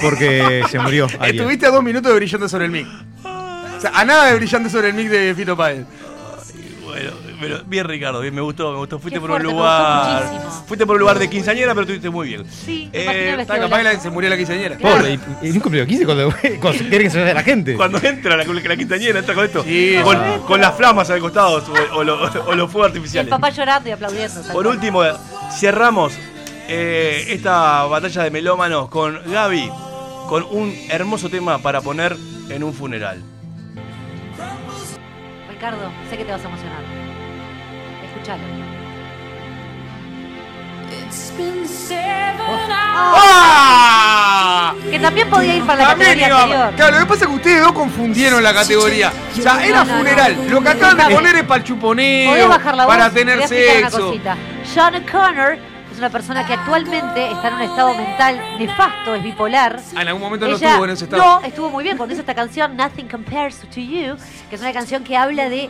porque se murió alguien. Estuviste a dos minutos de brillante sobre el mic. O sea, a nada de brillante sobre el mic de Fito Páez. Bueno, pero bien Ricardo, bien, me gustó, me gustó. Fuiste Qué por un me lugar. gustó. Fuiste por un lugar de quinceañera, pero estuviste muy bien. Sí, Eh, Está capaz que se murió la quinceañera. Pobre, y, un cumpleaños 15 cuando, [laughs] cuando quiere que se vaya la gente. Cuando entra la, la quinceañera, entra con esto. Sí, con, las flamas al costado o, o lo- [laughs] o los fuegos Y el artificiales. papá llorando y aplaudiendo. Por último, cerramos eh, esta batalla de melómanos con Gaby, con un hermoso tema para poner en un funeral. Ricardo, sé que te vas a emocionar. ¡Ah! Que también podía ir para la También categoría iba- anterior. Claro, lo que pasa es que ustedes dos confundieron la categoría. O sea, era No, no, funeral. Lo que acaban de poner es para el chuponeo, Podés bajar la voz. para Te voy tener a explicar una sexo. cosita. John O'Connor es una persona que actualmente está en un estado mental nefasto, es bipolar. Ah, en algún momento no Ella- estuvo en ese estado. No, estuvo muy bien cuando hizo esta canción Nothing Compares to You, que es una canción que habla de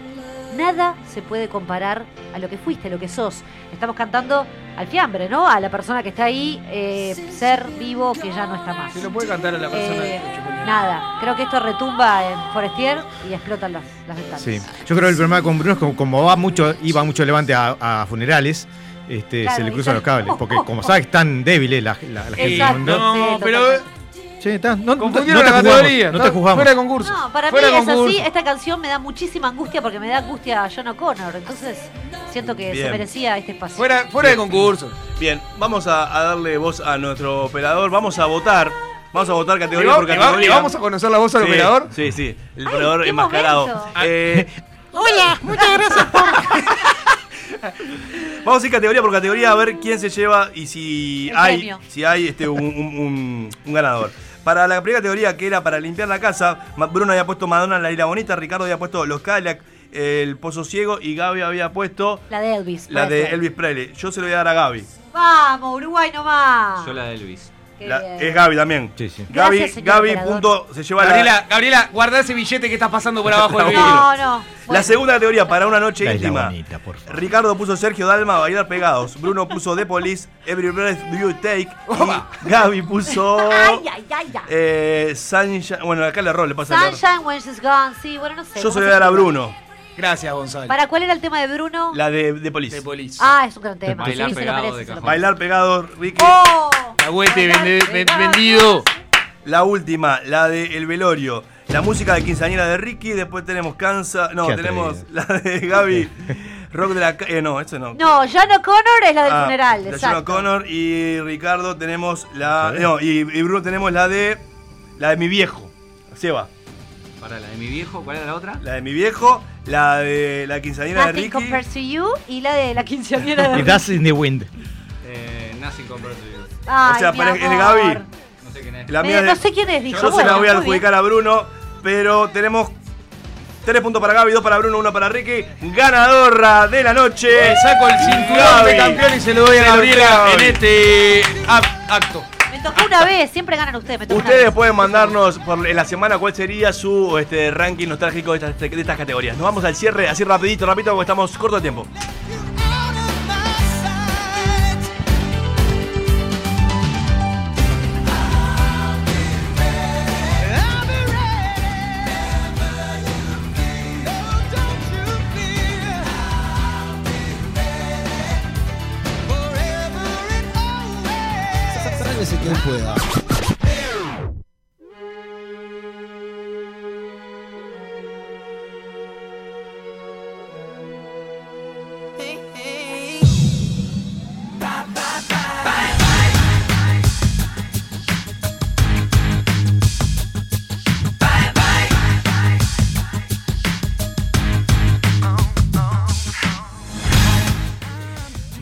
nada se puede comparar a lo que fuiste, a lo que sos. Estamos cantando al fiambre, ¿no? A la persona que está ahí, eh, ser vivo que ya no está más. Se lo puede cantar a la persona Eh, nada, creo que esto retumba en Forestier y explotan las, las ventanas. Sí. Yo creo que el problema con Bruno es que como va mucho, iba mucho levante a, a funerales, este, Claro, se le cruzan los cables. Porque como sabes, es tan débil eh, la, la, la gente. Exacto. ¿no? No, Sí, pero totalmente. Sí, está, no, confundieron te la jugamos, categoría. no te jugamos. Fuera de concurso. No, para mí Fuera es así. Esta canción me da muchísima angustia porque me da angustia a John O'Connor. Entonces siento que Bien. se merecía este espacio. Fuera, fuera de concurso. Bien, vamos a, a darle voz a nuestro operador. Vamos a votar. Vamos a votar ¿Le, categoría por categoría. vamos a conocer la voz al Sí, operador? Sí, sí. El Ay, operador qué enmascarado. momento. Eh, [laughs] Hola, muchas gracias [laughs] Vamos a ir categoría por categoría a ver quién se lleva y si El hay, premio. si hay este, un, un- un- un ganador. Para la primera categoría, que era para limpiar la casa, Bruno había puesto Madonna la isla bonita, Ricardo había puesto Los Cadillac, el Pozo Ciego y Gaby había puesto La de Elvis. la de ser. Elvis Presley. Yo se lo voy a dar a Gaby. Vamos, Uruguay nomás. Yo la de Elvis. La- es Gaby también. Sí, sí. Gaby, Gracias, Gaby punto, se lleva la, Gabriela, Gabriela, guarda ese billete que estás pasando por abajo del vidrio. No, no. la segunda categoría para una noche La íntima. bonita, por favor. Ricardo puso Sergio Dalma bailar pegados. Bruno puso The Police, Every Breath You Take. Y Gaby puso. Ay, ay, ay, ay. Eh, Sunshine. Bueno, acá le error, le pasa. Sunshine when she's gone. Sí, bueno, no sé. Yo ¿cómo se lo voy a dar a? Bruno. Gracias, Gonzalo. ¿Para cuál era el tema de Bruno? La de The Police. De Police. Ah, es un gran tema. Bailar sí, se lo pegado merece, de cajón. Bailar pegado, Ricky. ¡Oh! Agüete Bailar vende- ven- pegado. vendido. La última, la de El Velorio. La música de quinceañera de Ricky. Después tenemos Cansa. No, Qué tenemos atrevido. la de Gaby. Rock de la ca- eh, no, eso no. No, John O'Connor es la del Ah, funeral, la John. O'Connor y Ricardo tenemos la. No, y, y Bruno tenemos la de. La de mi viejo. Seba. Para la de mi viejo, ¿cuál era la otra? La de mi viejo, la de la quinceañera de Nothing Ricky. compares to you y la de la quinceañera de [laughs] Dust in the Wind. Eh, Nothing Compared to You. Ay, o sea, mi para- es de. Gaby. No sé quién es. La Eh, mía no sé quién es, dijo. Yo se bueno, la voy a adjudicar a Bruno, pero tenemos tres puntos para Gaby, dos para Bruno, uno para Ricky. Ganadora de la noche. Le saco el cinturón Gaby. de campeón y se lo doy a Gabriela Gaby. en este ac- acto. Me tocó una vez, siempre ganan ustedes. Me tocó una Ustedes vez. pueden mandarnos por en la semana cuál sería su este, ranking nostálgico de estas, de estas categorías. Nos vamos al cierre, así rapidito, rapidito, porque estamos corto de tiempo.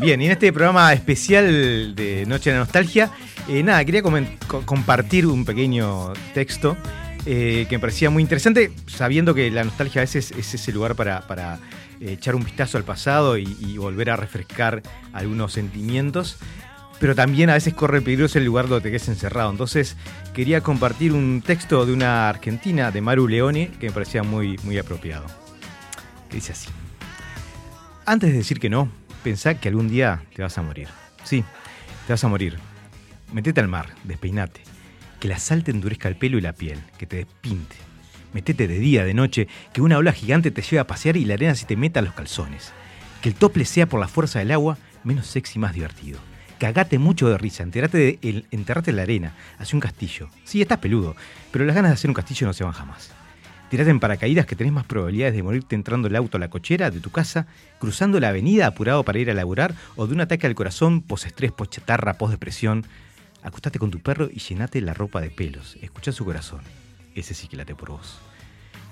Bien, y en este programa especial de Noche de Nostalgia, nada, quería compartir un pequeño texto eh, que me parecía muy interesante, sabiendo que la nostalgia a veces es ese lugar para, eh, echar un vistazo al pasado y, volver a refrescar algunos sentimientos, pero también a veces corre el peligro el lugar donde te quedes encerrado. Entonces quería compartir un texto de una argentina, de Maru Leone, que me parecía muy, muy apropiado. Que dice así. Antes de decir que no, pensá que algún día te vas a morir. Sí, te vas a morir. Metete al mar, despeinate. Que la sal te endurezca el pelo y la piel, que te despinte. Metete de día, de noche, que una ola gigante te lleve a pasear y la arena se te meta a los calzones. Que el tople sea por la fuerza del agua menos sexy y más divertido. Cagate mucho de risa, enterrate, de enterrate en la arena, hace un castillo. Sí, estás peludo, pero las ganas de hacer un castillo no se van jamás. Tirate en paracaídas que tenés más probabilidades de morirte entrando el auto a la cochera de tu casa, cruzando la avenida apurado para ir a laburar o de un ataque al corazón, posestrés, pochatarra, posdepresión. Acostate con tu perro y llenate la ropa de pelos. Escucha su corazón. Ese sí que late por vos.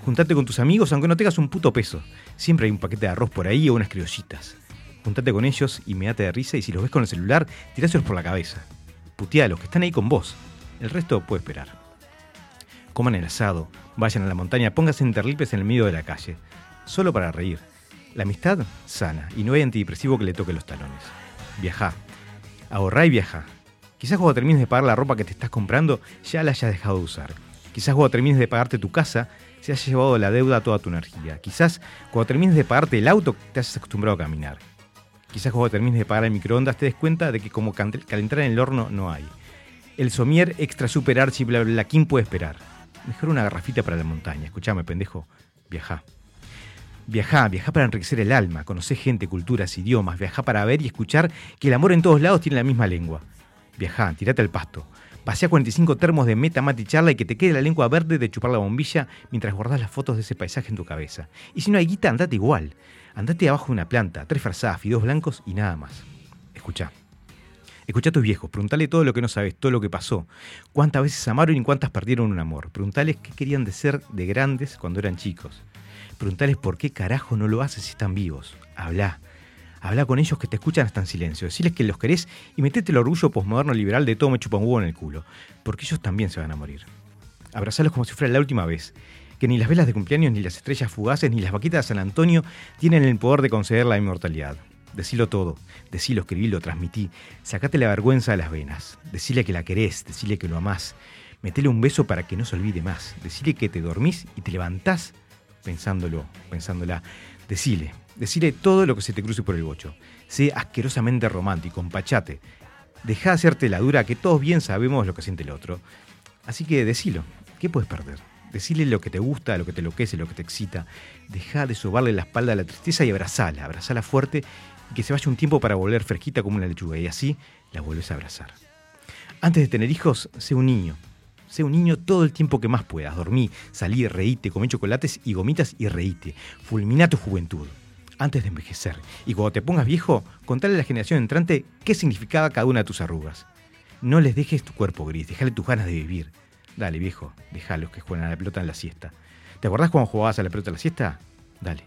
Juntate con tus amigos aunque no tengas un puto peso. Siempre hay un paquete de arroz por ahí o unas criollitas. Juntate con ellos y meate de risa y si los ves con el celular, tiráselos por la cabeza. Putea a los que están ahí con vos. El resto puede esperar. Coman el asado, vayan a la montaña, pónganse interlipes en el medio de la calle. Solo para reír. La amistad sana y no hay antidepresivo que le toque los talones. Viajá. Ahorrá y viajá. Quizás cuando termines de pagar la ropa que te estás comprando, ya la hayas dejado de usar. Quizás cuando termines de pagarte tu casa, se haya llevado la deuda toda tu energía. Quizás cuando termines de pagarte el auto, te hayas acostumbrado a caminar. Quizás cuando termines de pagar el microondas, te des cuenta de que como calentar en el horno no hay. El somier extra super archi bla bla bla, ¿quién puede esperar? Mejor una garrafita para la montaña. Escuchame, pendejo. Viajá. Viajá, viajá para enriquecer el alma, conocer gente, culturas, idiomas, viajá para ver y escuchar que el amor en todos lados tiene la misma lengua. Viajá, tirate al pasto. Pasea 45 termos de meta, mate y charla y que te quede la lengua verde de chupar la bombilla mientras guardas las fotos de ese paisaje en tu cabeza. Y si no hay guita, andate igual. Andate abajo de una planta, tres farsadas, fideos blancos y nada más. Escuchá. Escuchá a tus viejos, preguntale todo lo que no sabes, todo lo que pasó. Cuántas veces amaron y cuántas perdieron un amor. Preguntales qué querían de ser de grandes cuando eran chicos. Preguntales por qué carajo no lo haces si están vivos. Habla. Habla con ellos que te escuchan hasta en silencio. Deciles que los querés y metete el orgullo posmoderno liberal de todo me chupa un huevo en el culo. Porque ellos también se van a morir. Abrazalos como si fuera la última vez. Que ni las velas de cumpleaños, ni las estrellas fugaces, ni las vaquitas de San Antonio tienen el poder de conceder la inmortalidad. Decilo todo. Decilo, escribilo, transmití. Sacate la vergüenza de las venas. Decile que la querés, decile que lo amás. Metele un beso para que no se olvide más. Decile que te dormís y te levantás pensándolo, pensándola. Decile, decile todo lo que se te cruce por el bocho. Sé asquerosamente romántico, empachate. Deja de hacerte la dura que todos bien sabemos lo que siente el otro. Así que decilo, ¿qué puedes perder? Decile lo que te gusta, lo que te enloquece, lo que te excita. Deja de sobarle la espalda a la tristeza y abrazala, abrazala fuerte y que se vaya un tiempo para volver fresquita como una lechuga y así la vuelves a abrazar. Antes de tener hijos, sé un niño. Sé un niño todo el tiempo que más puedas. Dormí, salí, reíte, comí chocolates y gomitas y reíte. Fulmina tu juventud. Antes de envejecer. Y cuando te pongas viejo, contale a la generación entrante qué significaba cada una de tus arrugas. No les dejes tu cuerpo gris, déjale tus ganas de vivir. Dale, viejo, déjalos que jueguen a la pelota en la siesta. ¿Te acordás cuando jugabas a la pelota en la siesta? Dale,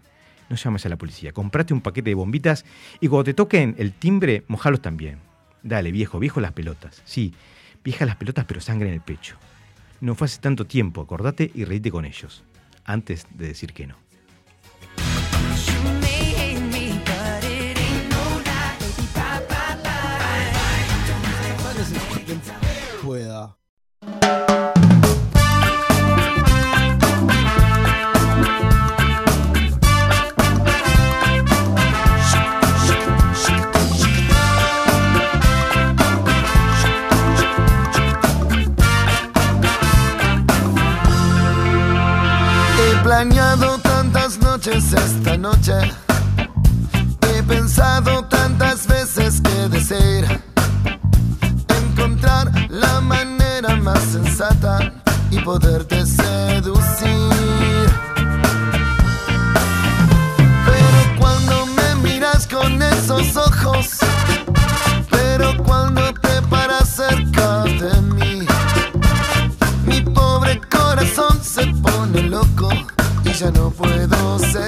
no llames a la policía. Comprate un paquete de bombitas y cuando te toquen el timbre, mojalos también. Dale, viejo, viejo las pelotas. Sí, vieja las pelotas, pero sangre en el pecho. No fue hace tanto tiempo, acordate y reíte con ellos. Antes de decir que no. He planeado tantas noches esta noche. He pensado tantas veces que desear encontrar la manera más sensata y poderte seducir. Pero cuando me miras con esos ojos, pero cuando ya no puedo seguir.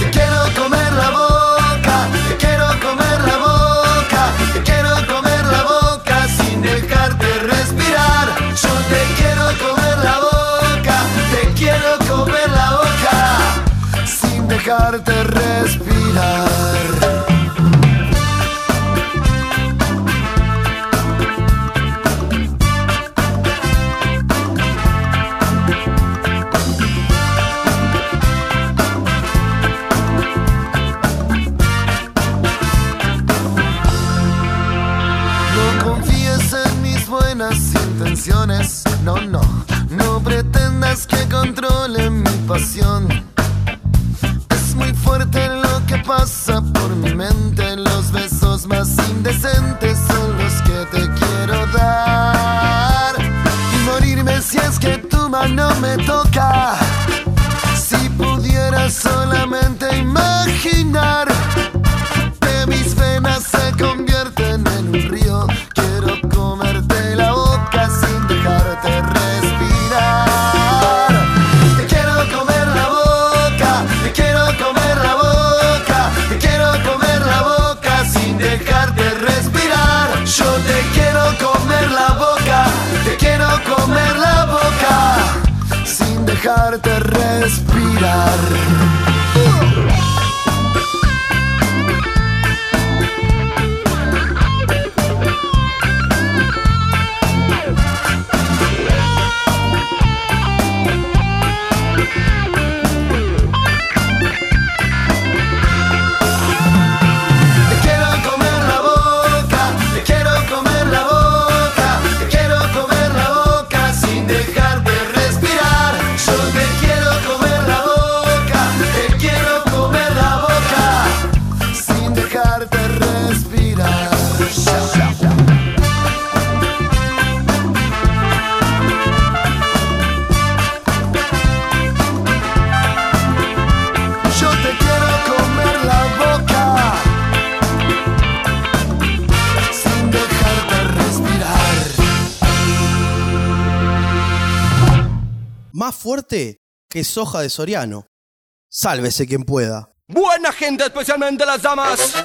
Te quiero comer la boca, te quiero comer la boca, te quiero comer la boca sin dejarte respirar. Yo te quiero comer la boca, te quiero comer la boca sin dejarte respirar. Dejarte que soja de Soriano. Sálvese quien pueda. Buena gente, especialmente las damas.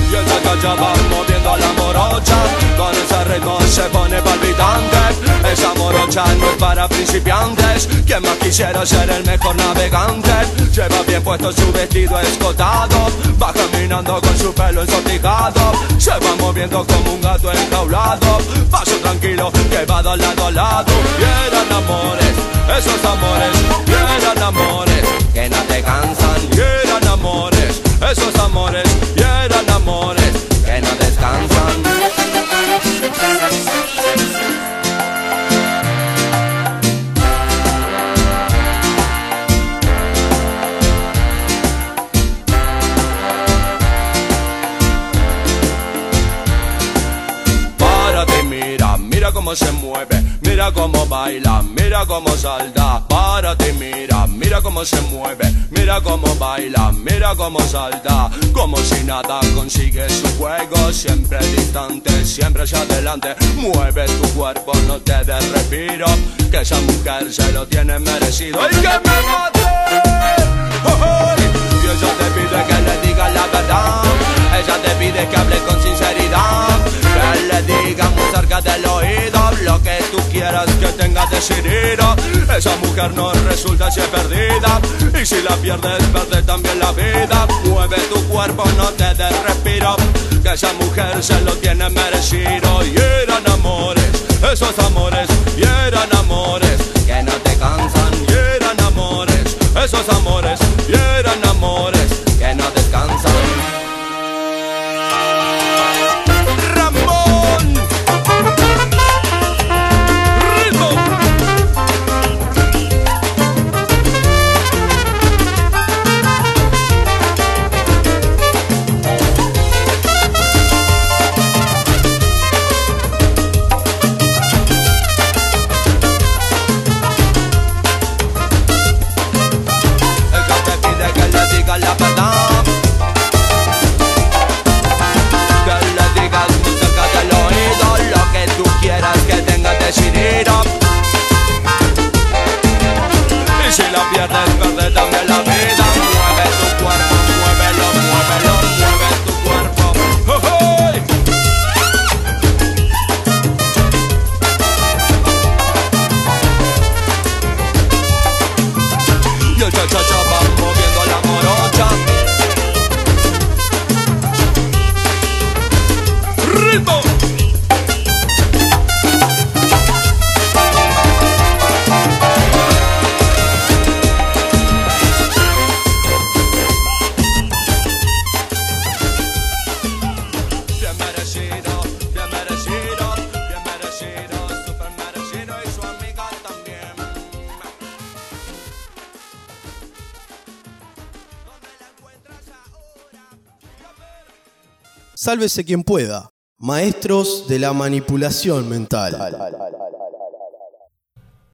Y el cha-cha-cha va moviendo a la morocha. Con ese ritmo se pone palpitante. Esa morocha no es para principiantes. Quien más quisiera ser el mejor navegante. Lleva bien puesto su vestido escotado. Va caminando con su pelo ensortijado. Se va moviendo como un gato enjaulado. Paso tranquilo que va de lado a lado. Y eran amores, esos amores. Y eran amores que no te cansan. Y eran amores, esos amores. Y eran cómo se mueve, mira cómo baila, mira cómo salta. Párate mira, mira cómo se mueve, mira cómo baila, mira cómo salta. Como si nada consigue su juego, siempre distante, siempre hacia adelante. Mueve tu cuerpo, no te des respiro, que esa mujer se lo tiene merecido. ¡Y que me mate! ¡Oh, oh! Y ella te pide que le digas la verdad, ella te pide que hable con sinceridad. Que le digas muy cerca del oído lo que tú quieras que tengas decidido. Esa mujer no resulta ser perdida. Y si la pierdes, pierde también la vida. Mueve tu cuerpo, no te des respiro. Que esa mujer se lo tiene merecido. Y eran amores, esos amores, y eran amores que no te cansan. Y eran amores, esos amores, y eran amores Sálvese quien pueda. Maestros de la manipulación mental.